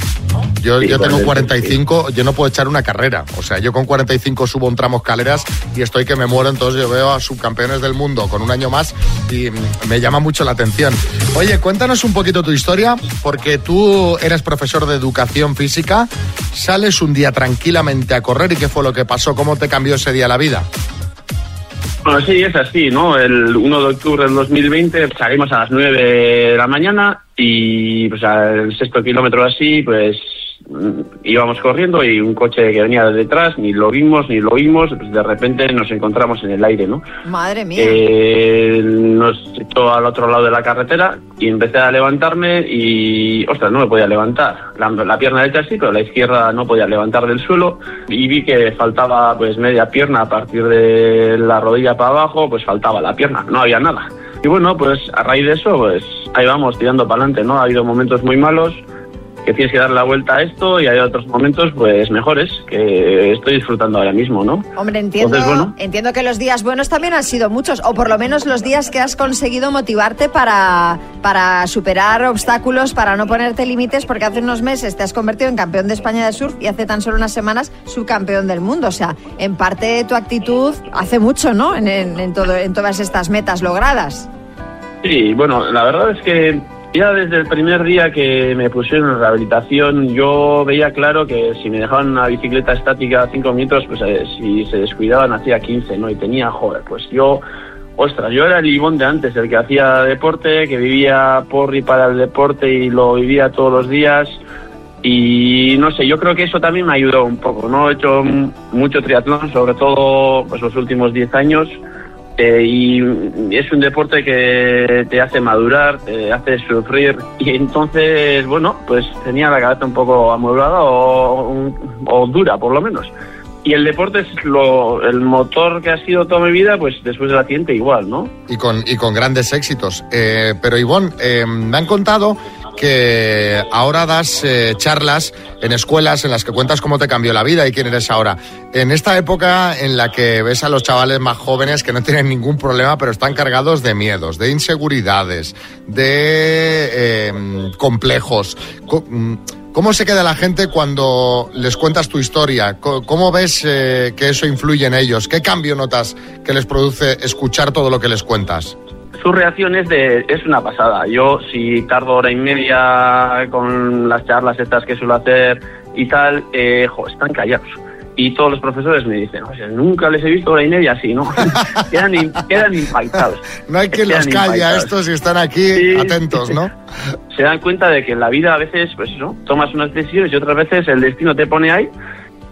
Yo, Sí, yo tengo 46, 45, yo no puedo echar una carrera. O sea, yo con 45 subo un tramo escaleras y estoy que me muero, entonces yo veo a subcampeones del mundo con un año más y me llama mucho la atención. Oye, cuéntanos un poquito tu historia, porque tú eres profesor de educación física, sales un día tranquilamente a correr y qué fue lo que pasó, cómo te cambió ese día la vida. Bueno, sí, es así, ¿no? El 1 de octubre del 2020 salimos a las 9 de la mañana y pues al sexto kilómetro así, pues íbamos corriendo y un coche que venía de detrás, ni lo vimos, ni lo oímos, pues de repente nos encontramos en el aire, ¿no? Madre mía. Eh, nos echó al otro lado de la carretera y empecé a levantarme y, ostras, no me podía levantar. La, la pierna derecha sí, pero la izquierda no podía levantar del suelo y vi que faltaba pues media pierna a partir de la rodilla para abajo, pues faltaba la pierna, no había nada. Y bueno, pues a raíz de eso, pues ahí vamos tirando para adelante, ¿no? Ha habido momentos muy malos que tienes que dar la vuelta a esto y hay otros momentos pues mejores que estoy disfrutando ahora mismo, ¿no? Hombre, entiendo, Entonces, bueno. entiendo que los días buenos también han sido muchos, o por lo menos los días que has conseguido motivarte para, para superar obstáculos, para no ponerte límites, porque hace unos meses te has convertido en campeón de España de surf y hace tan solo unas semanas subcampeón del mundo. O sea, en parte tu actitud hace mucho, ¿no? En, en- en todo, en todas estas metas logradas. Sí, bueno, la verdad es que ya desde el primer día que me pusieron en rehabilitación, yo veía claro que si me dejaban una bicicleta estática cinco minutos, pues eh, si se descuidaban hacía 15, ¿no? Y tenía, joder, pues yo, ostras, yo era el Ivón de antes, el que hacía deporte, que vivía por y para el deporte y lo vivía todos los días. Y no sé, yo creo que eso también me ayudó un poco, ¿no? He hecho mucho triatlón, sobre todo pues, los últimos 10 años. Eh, y es un deporte que te hace madurar, te hace sufrir y entonces, bueno, pues tenía la cabeza un poco amueblada o, o dura por lo menos. Y el deporte es lo, el motor que ha sido toda mi vida, pues después del accidente igual, ¿no? y con, y con grandes éxitos. Eh, pero Ivonne, eh, me han contado que ahora das eh, charlas en escuelas en las que cuentas cómo te cambió la vida y quién eres ahora. En esta época en la que ves a los chavales más jóvenes que no tienen ningún problema, pero están cargados de miedos, de inseguridades, de eh, complejos. Co- mm, ¿Cómo se queda la gente cuando les cuentas tu historia? ¿Cómo ves eh, que eso influye en ellos? ¿Qué cambio notas que les produce escuchar todo lo que les cuentas? Su reacción es de es una pasada. Yo si tardo hora y media con las charlas estas que suelo hacer y tal, eh, jo, están callados. Y todos los profesores me dicen, o sea, nunca les he visto hora y media así, ¿no? quedan, in- quedan impactados. No hay quien los calle a estos y están aquí atentos, ¿no? Se dan cuenta de que en la vida a veces, pues eso, tomas unas decisiones y otras veces el destino te pone ahí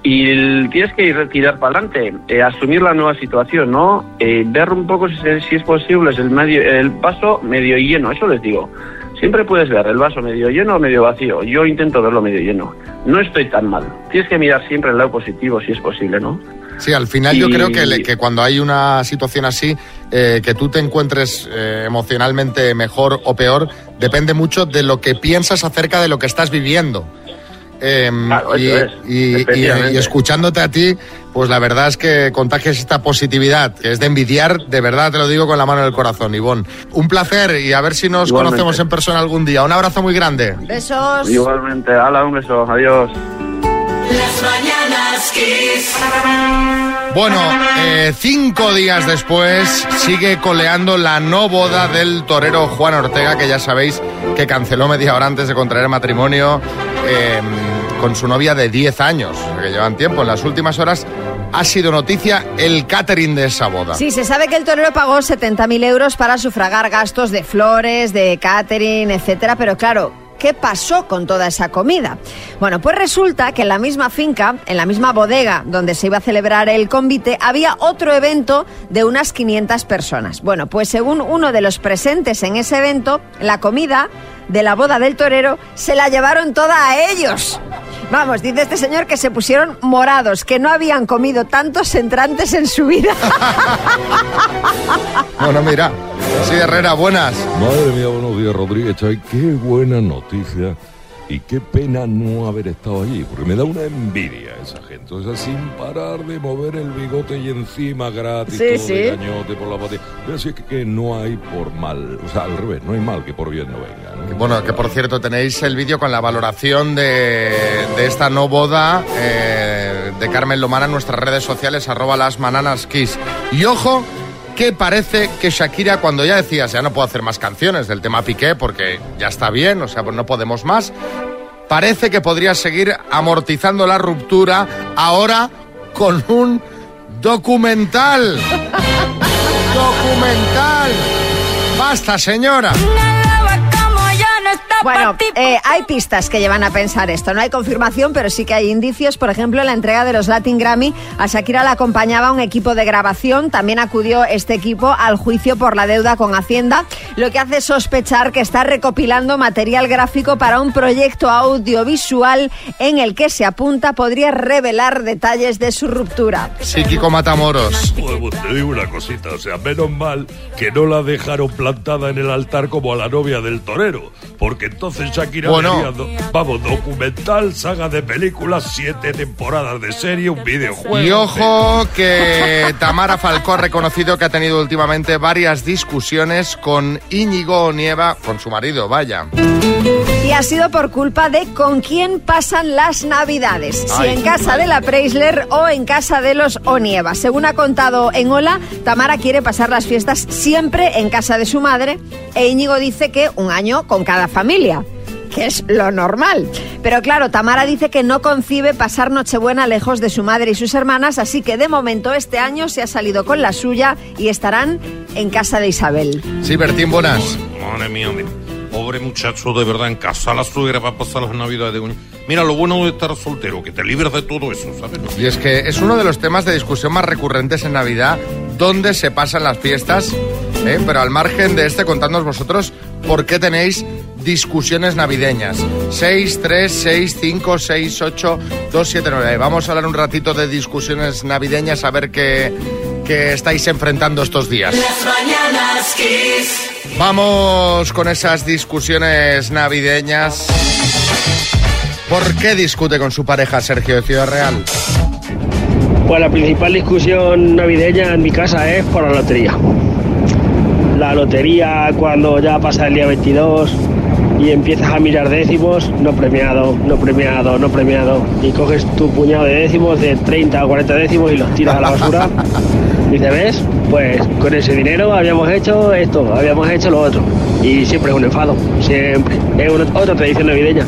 y el- tienes que ir tirar para adelante, eh, asumir la nueva situación, ¿no? Eh, ver un poco si, es posible es el medio, el vaso medio lleno, eso les digo. Siempre puedes ver el vaso medio lleno o medio vacío. Yo intento verlo medio lleno. No estoy tan mal. Tienes que mirar siempre el lado positivo si es posible, ¿no? Sí, al final yo creo que, le- que cuando hay una situación así, eh, que tú te encuentres eh, emocionalmente mejor o peor, depende mucho de lo que piensas acerca de lo que estás viviendo. Em, Claro, y, es, y- y- y escuchándote a ti, pues la verdad es que contagias esta positividad, que es de envidiar, de verdad te lo digo con la mano en el corazón, Ivonne. Un placer y a ver si nos Igualmente. conocemos en persona algún día. Un abrazo muy grande. Besos. Igualmente, hala, un beso, adiós. Las mañanas Kiss. Bueno, eh, cinco días después sigue coleando la no boda del torero Juan Ortega, que ya sabéis que canceló media hora antes de contraer matrimonio eh, con su novia de 10 años, que llevan tiempo. En las últimas horas ha sido noticia el catering de esa boda. Sí, se sabe que el torero pagó 70.000 euros para sufragar gastos de flores, de catering, etcétera, pero claro. ¿Qué pasó con toda esa comida? Bueno, pues resulta que en la misma finca, en la misma bodega donde se iba a celebrar el convite, había otro evento de unas 500 personas. Bueno, pues según uno de los presentes en ese evento, la comida de la boda del torero se la llevaron toda a ellos. Vamos, dice este señor que se pusieron morados, que no habían comido tantos entrantes en su vida. Bueno, mira, sí, Herrera, buenas. Madre mía, buenos días, Rodríguez. Chay, qué buena noticia. Y qué pena no haber estado allí, porque me da una envidia esa gente. O sea, sin parar de mover el bigote y encima gratis, Sí, todo sí. de gañote por la patilla. Pero sí que, que no hay por mal, o sea, al revés, no hay mal que por bien no venga, Bueno, que por cierto tenéis el vídeo con la valoración de, de esta no boda eh, de Carmen Lomana en nuestras redes sociales, arroba las mananas kiss. Y ojo, que parece que Shakira, cuando ya decías, ya no puedo hacer más canciones del tema Piqué porque ya está bien, o sea, pues no podemos más, parece que podría seguir amortizando la ruptura ahora con un documental. documental. Basta, señora. Bueno, eh, hay pistas que llevan a pensar esto. No hay confirmación, pero sí que hay indicios. Por ejemplo, en la entrega de los Latin Grammy, a Shakira la acompañaba un equipo de grabación. También acudió este equipo al juicio por la deuda con Hacienda, lo que hace sospechar que está recopilando material gráfico para un proyecto audiovisual en el que se apunta podría revelar detalles de su ruptura. Sí, Kiko Matamoros. Pues, pues, te digo una cosita, o sea, menos mal que no la dejaron plantada en el altar como a la novia del torero, porque entonces Shakira Bueno. vería, do- vamos, documental, saga de películas, siete temporadas de serie, un videojuego. Y ojo que Tamara Falcó ha reconocido que ha tenido últimamente varias discusiones con Íñigo Nieva, con su marido, vaya. Y ha sido por culpa de con quién pasan las navidades. Si Ay. en casa de la Preisler o en casa de los Onieva. Según ha contado en Hola, Tamara quiere pasar las fiestas siempre en casa de su madre e Íñigo dice que un año con cada familia que es lo normal. Pero claro, Tamara dice que no concibe pasar Nochebuena lejos de su madre y sus hermanas, así que de momento este año se ha salido con la suya y estarán en casa de Isabel. Sí, Bertín, buenas. Madre mía, mi pobre muchacho, de verdad, en casa la suegra va a pasar las navidades de coño. Mira, lo bueno de estar soltero, que te libres de todo eso, ¿sabes? Y es que es uno de los temas de discusión más recurrentes en Navidad, dónde se pasan las fiestas. ¿eh? Pero al margen de este, contadnos vosotros por qué tenéis discusiones navideñas. 6, 3, 6, 5, 6, 8, 2, 7, 9. Vamos a hablar un ratito de discusiones navideñas, a ver qué, qué estáis enfrentando estos días. Las mañanas Kiss. Vamos con esas discusiones navideñas. ¿Por qué discute con su pareja Sergio de Ciudad Real? Pues la principal discusión navideña en mi casa es por la lotería. La lotería cuando ya pasa el día 22 y empiezas a mirar décimos, no premiado, no premiado, no premiado, y coges tu puñado de décimos de 30 o 40 décimos y los tiras a la basura. Y dices, ¿ves? Pues con ese dinero habíamos hecho esto, habíamos hecho lo otro. Y siempre es un enfado, siempre. Es una, otra tradición navideña.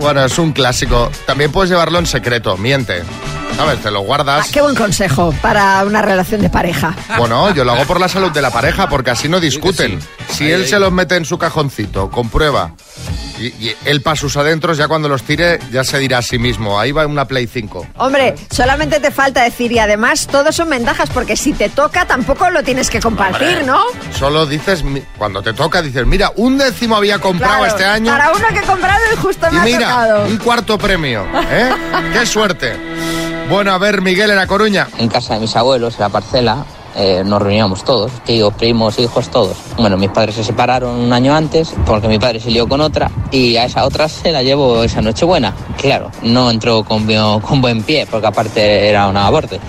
Bueno, es un clásico. También puedes llevarlo en secreto, miente. ¿Sabes? Te lo guardas. Qué buen consejo para una relación de pareja. Bueno, yo lo hago por la salud de la pareja, porque así no discuten. Si él se los mete en su cajoncito, comprueba, y, y él para sus adentros, ya cuando los tire, ya se dirá a sí mismo, ahí va una Play 5. Hombre, solamente te falta decir, y además todos son ventajas, porque si te toca tampoco lo tienes que compartir, ¿no? Solo dices, cuando te toca, dices, mira, un décimo había comprado Claro, este año. Para uno que he comprado y justo Y me ha mira, tocado. un cuarto premio, ¿eh? ¡Qué suerte! Bueno, a ver, Miguel, en La Coruña. En casa de mis abuelos, en la parcela, eh, nos reuníamos todos, tíos, primos, hijos, todos. Bueno, mis padres se separaron un año antes porque mi padre se lió con otra y a esa otra se la llevo esa noche buena. Claro, no entró con, con buen pie porque aparte era una aborte.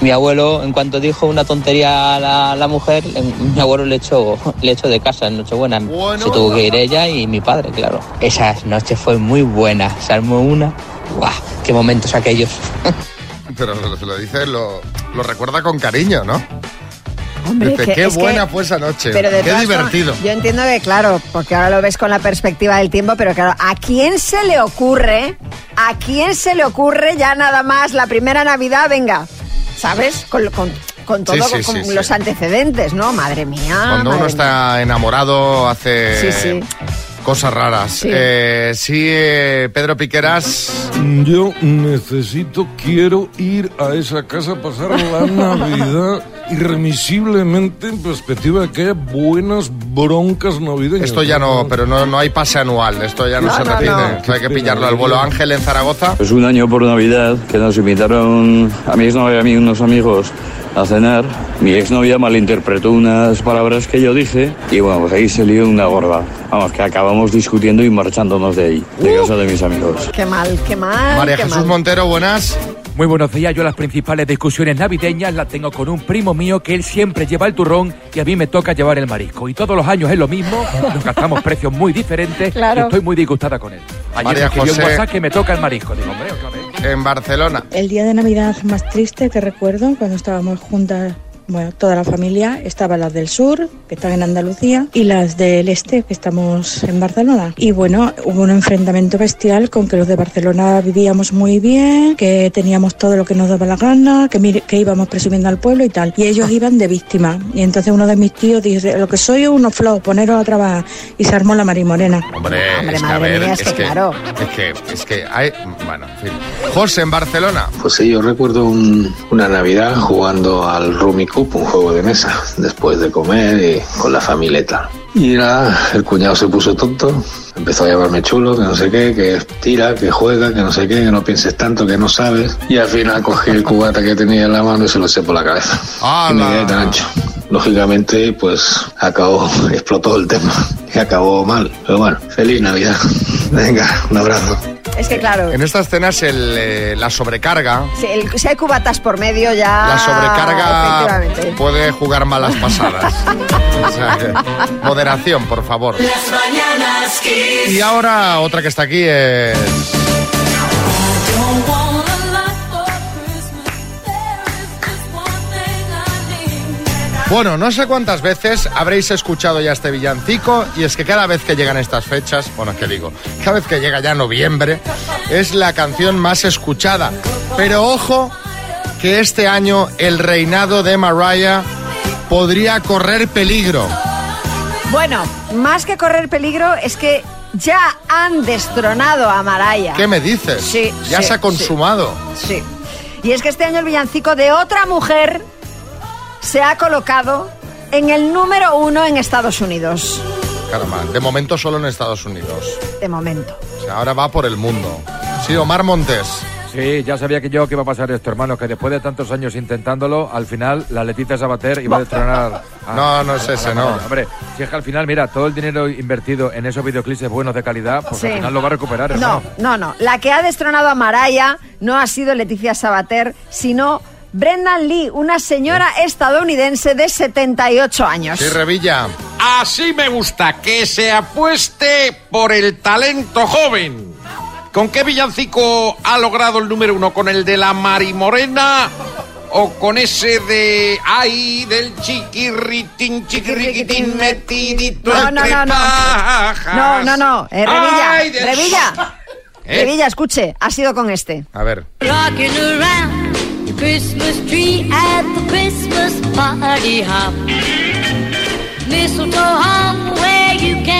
Y mi abuelo, en cuanto dijo una tontería a la, la mujer, mi abuelo le echó, le echó de casa en Nochebuena. Se tuvo que ir ella y mi padre, claro. Esa noche fue muy buena, se armó una. ¡Guau! ¡Qué momentos aquellos! Pero lo, lo dice, lo, lo recuerda con cariño, ¿no? Hombre, dice, que- qué es que- buena fue esa noche. Pero de qué divertido. yo entiendo que, claro, porque ahora lo ves con la perspectiva del tiempo, pero claro, ¿a quién se le ocurre? ¿A quién se le ocurre ya nada más la primera Navidad? Venga, ¿sabes? Con, con- con todo, Sí, sí, con, sí, sí. los antecedentes, ¿no? Madre mía. Cuando uno madre está enamorado hace Sí, sí. Cosas raras. Sí. Eh, sí, eh, Pedro Piqueras. Yo necesito, quiero ir a esa casa a pasar la Navidad irremisiblemente en perspectiva de que haya buenas broncas navideñas. Esto ya no, pero no, no hay pase anual, esto ya no, No, se no, repite. no. Esto hay que pillarlo al vuelo. Ángel en Zaragoza. Pues un año por Navidad que nos invitaron a exnovia y a mí unos amigos a cenar. Mi exnovia malinterpretó unas palabras que yo dije y bueno, pues ahí se lió una gorda. Vamos, que acabamos discutiendo y marchándonos de ahí, de casa de mis amigos. Qué mal, qué mal. María qué Jesús mal. Montero, buenas. Muy buenos días. Yo las principales discusiones navideñas las tengo con un primo mío que él siempre lleva el turrón y a mí me toca llevar el marisco. Y todos los años es lo mismo, nos gastamos precios muy diferentes Claro. y estoy muy disgustada con él. Ayer María me escribió José. en WhatsApp que me toca el marisco. Digo, hombre, otra vez. En Barcelona. El día de Navidad más triste que recuerdo, cuando estábamos juntas, bueno, toda la familia, estaban las del sur, que están en Andalucía, y las del este, que estamos en Barcelona. Y bueno, hubo un enfrentamiento bestial con que los de Barcelona vivíamos muy bien, que teníamos todo lo que nos daba la gana, que, mire- que íbamos presumiendo al pueblo y tal. Y ellos iban de víctima. Y entonces uno de mis tíos dice, lo que soy es unos flow, poneros a trabajar. Y se armó la marimorena. Hombre, Hombre, es que a madre ver, mía, es que claro. es que, es que hay, bueno, en fin. José, en Barcelona. Pues sí, yo recuerdo un- una Navidad jugando al Rummy Un juego de mesa, después de comer y con la familieta. Y nada, el cuñado se puso tonto, empezó a llamarme chulo, que no sé qué, que tira, que juega, que no sé qué, que no pienses tanto, que no sabes. Y al final cogí el cubata que tenía en la mano y se lo eché por la cabeza. Y me quedé tan ancho. Lógicamente, pues acabó, explotó el tema y acabó mal. Pero bueno, feliz Navidad. Venga, un abrazo. Es que claro, En esta escena es el, eh, la sobrecarga. si, el- si hay cubatas por medio ya... La sobrecarga puede jugar malas pasadas. O sea que, por favor. Y ahora otra que está aquí es... Bueno, no sé cuántas veces habréis escuchado ya este villancico y es que cada vez que llegan estas fechas, bueno, ¿qué digo? Cada vez que llega ya noviembre, es la canción más escuchada. Pero ojo que este año el reinado de Mariah podría correr peligro. Bueno, más que correr peligro es que ya han destronado a Maraya. ¿Qué me dices? Sí, Ya sí, se ha consumado. Sí. Y es que este año el villancico de otra mujer se ha colocado en el número uno en Estados Unidos. Caramba, de momento solo en Estados Unidos. De momento. O sea, ahora va por el mundo. Sí, Omar Montes. Sí, ya sabía que yo que iba a pasar esto, hermano, que después de tantos años intentándolo, al final la Leticia Sabater iba a destronar. a- No, no es a- a ese, no. Hombre, si es que al final, mira, todo el dinero invertido en esos videoclips buenos de calidad, pues Sí. al final lo va a recuperar, No, hermano. no, no. La que ha destronado a Maraya no ha sido Leticia Sabater, sino Brendan Lee, una señora estadounidense de 78 años. Sí, Revilla. Así me gusta, que se apueste por el talento joven. ¿Con qué villancico ha logrado el número uno? ¿Con el de la Marimorena o con ese de ay del chiquirritín, chiquirriquitín metidito No, no, entre no, no. pajas? No, no, no. Eh, Revilla, Ay, del- Revilla. ¿Eh? Revilla, escuche, ha sido con este. A ver. Rocking around the Christmas tree at the Christmas party hop. Mistletoe hung where you can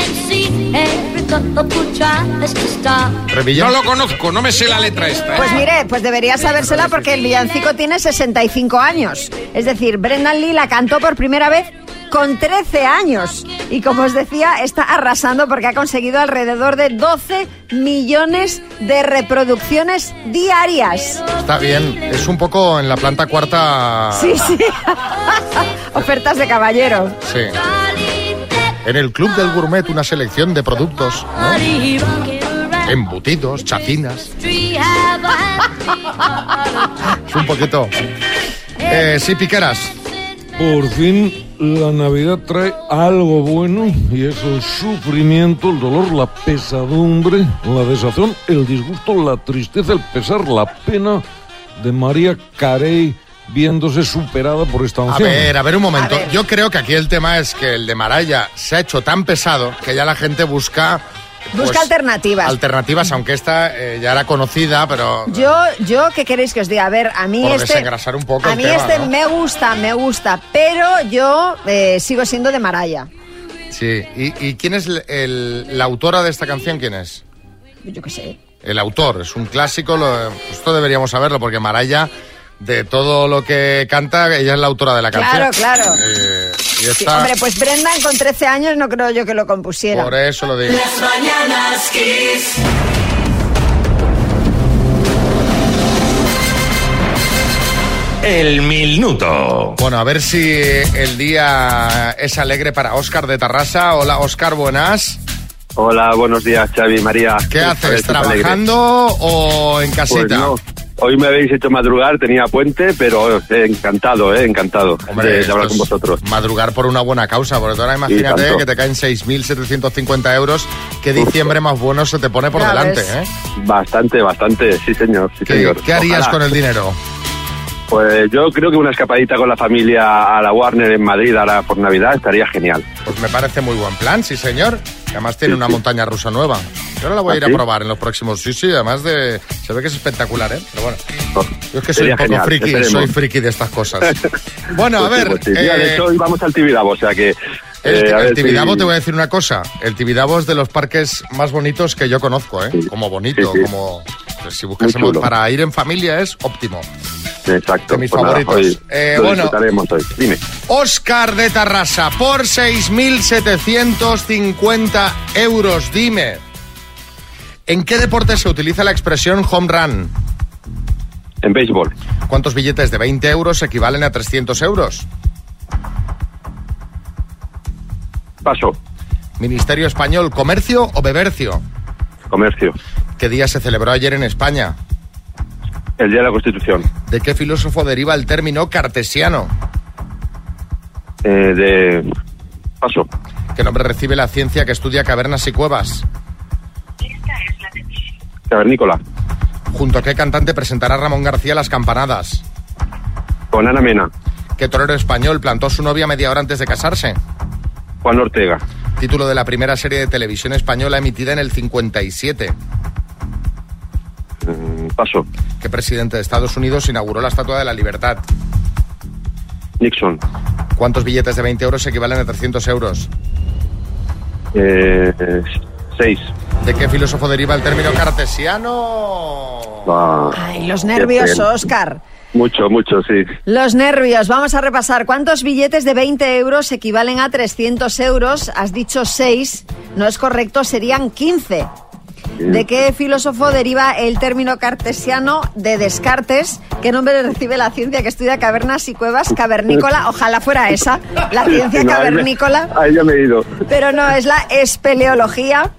No lo conozco, no me sé la letra esta. ¿eh? Pues mire, pues debería sabérsela porque el villancico tiene 65 años. Es decir, Brendan Lee la cantó por primera vez con 13 años. Y como os decía, está arrasando porque ha conseguido alrededor de 12 millones de reproducciones diarias. Está bien. Es un poco en la planta cuarta. Sí, sí. Ofertas de caballero. Sí. En el Club del Gourmet una selección de productos. Embutidos, chacinas. Es un poquito. Eh, sí, Piqueras. Por fin la Navidad trae algo bueno y es el sufrimiento, el dolor, la pesadumbre, la desazón, el disgusto, la tristeza, el pesar, la pena de María Carey viéndose superada por esta A unción. ver, a ver un momento. Yo creo que aquí el tema es que el de Maraya se ha hecho tan pesado que ya la gente busca. Busca pues, alternativas. Alternativas, aunque esta eh, ya era conocida, pero. Yo, yo, ¿qué queréis que os diga? A ver, a mí Por este... desengrasar un poco A el mí tema, este ¿no? me gusta, me gusta, pero yo eh, sigo siendo de Maraya. Sí. ¿Y, y quién es el- el- la autora de esta canción? ¿Quién es? Yo qué sé. El autor. Es un clásico. Lo, esto deberíamos saberlo porque Maraya, de todo lo que canta, ella es la autora de la canción. Claro, claro. Eh, y Sí, hombre, pues Brendan con 13 años no creo yo que lo compusiera. por eso lo digo. Las mañanas Kiss. El minuto. Bueno, a ver si el día es alegre para Óscar de Tarrasa. Hola, Óscar, buenas. Hola, buenos días, Xavi, María. ¿Qué haces? alegre. ¿Trabajando o en casita? Pues no, Hoy me habéis hecho madrugar, tenía puente, pero eh, encantado, eh, encantado Hombre, de, hablar con vosotros. Madrugar por una buena causa, porque ahora imagínate tanto. que te caen 6.750 euros, qué diciembre más bueno se te pone por Ya delante. ¿eh? Bastante, bastante, sí señor, sí ¿Qué, señor. qué harías Ojalá. con el dinero? Pues yo creo que una escapadita con la familia a la Warner en Madrid ahora por Navidad estaría genial. Pues me parece muy buen plan, sí señor. Además tiene Sí, una sí. montaña rusa nueva. Yo ahora la voy a ¿Ah, ir a probar en los próximos. Sí, sí, además de. Se ve que es espectacular, ¿eh? Pero bueno. Yo es que soy un poco genial, friki, esperemos. soy friki de estas cosas. bueno, a Pues ver. pues sí. Mira, de eh, hecho, hoy vamos al Tibidabo, o sea que... El, eh, a el ver Tibidabo si- te voy a decir una cosa. El Tibidabo es de los parques más bonitos que yo conozco, ¿eh? Como bonito, Sí, sí. como... pues si buscásemos para ir en familia es óptimo. Exacto. de mis pues nada, favoritos. hoy Eh, lo bueno. hoy. Dime. Oscar de Tarrasa, por 6.750 euros, dime. ¿En qué deporte se utiliza la expresión home run? En béisbol. ¿Cuántos billetes de 20 euros equivalen a 300 euros? Paso. Ministerio Español, ¿comercio o bebercio? Comercio. ¿Qué día se celebró ayer en España? El Día de la Constitución. ¿De qué filósofo deriva el término cartesiano? Eh, de... Paso. ¿Qué nombre recibe la ciencia que estudia cavernas y cuevas? Cavernícola. ¿Junto a qué cantante presentará Ramón García las campanadas? Con Ana Mena. ¿Qué torero español plantó a su novia media hora antes de casarse? Juan Ortega. Título de la primera serie de televisión española emitida en el 57. Mm, paso. ¿Qué presidente de Estados Unidos inauguró la Estatua de la Libertad? Nixon. ¿Cuántos billetes de 20 euros equivalen a 300 euros? Eh, seis. ¿De qué filósofo deriva el término cartesiano? Va. Ay, los nervios. Oscar. Mucho, mucho, sí. Los nervios. Vamos a repasar. ¿Cuántos billetes de 20 euros equivalen a 300 euros? Has dicho 6. No es correcto, serían 15. ¿De qué filósofo deriva el término cartesiano de Descartes? ¿Qué nombre recibe la ciencia que estudia cavernas y cuevas? Cavernícola. Ojalá fuera esa, la ciencia No, ahí me- cavernícola. Ahí ya me he ido. Pero no, es la espeleología.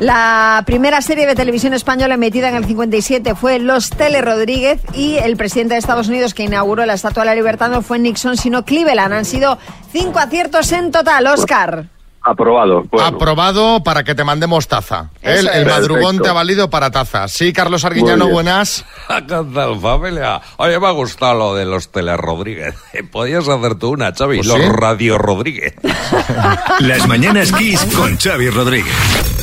La primera serie de televisión española emitida en el 57 fue Los Tele Rodríguez y el presidente de Estados Unidos que inauguró la Estatua de la Libertad no fue Nixon, sino Cleveland. Han sido cinco aciertos en total, Oscar. Aprobado. Bueno. Aprobado para que te mandemos taza. El, madrugón Perfecto. te ha valido para taza. Sí, Carlos Arguiñano, buenas. ¿Qué tal, familia? Oye, me ha gustado lo de los Tele Rodríguez. Podías hacer tú una, Xavi. Pues los sí. Radio Rodríguez. Las mañanas Kiss con Xavi Rodríguez.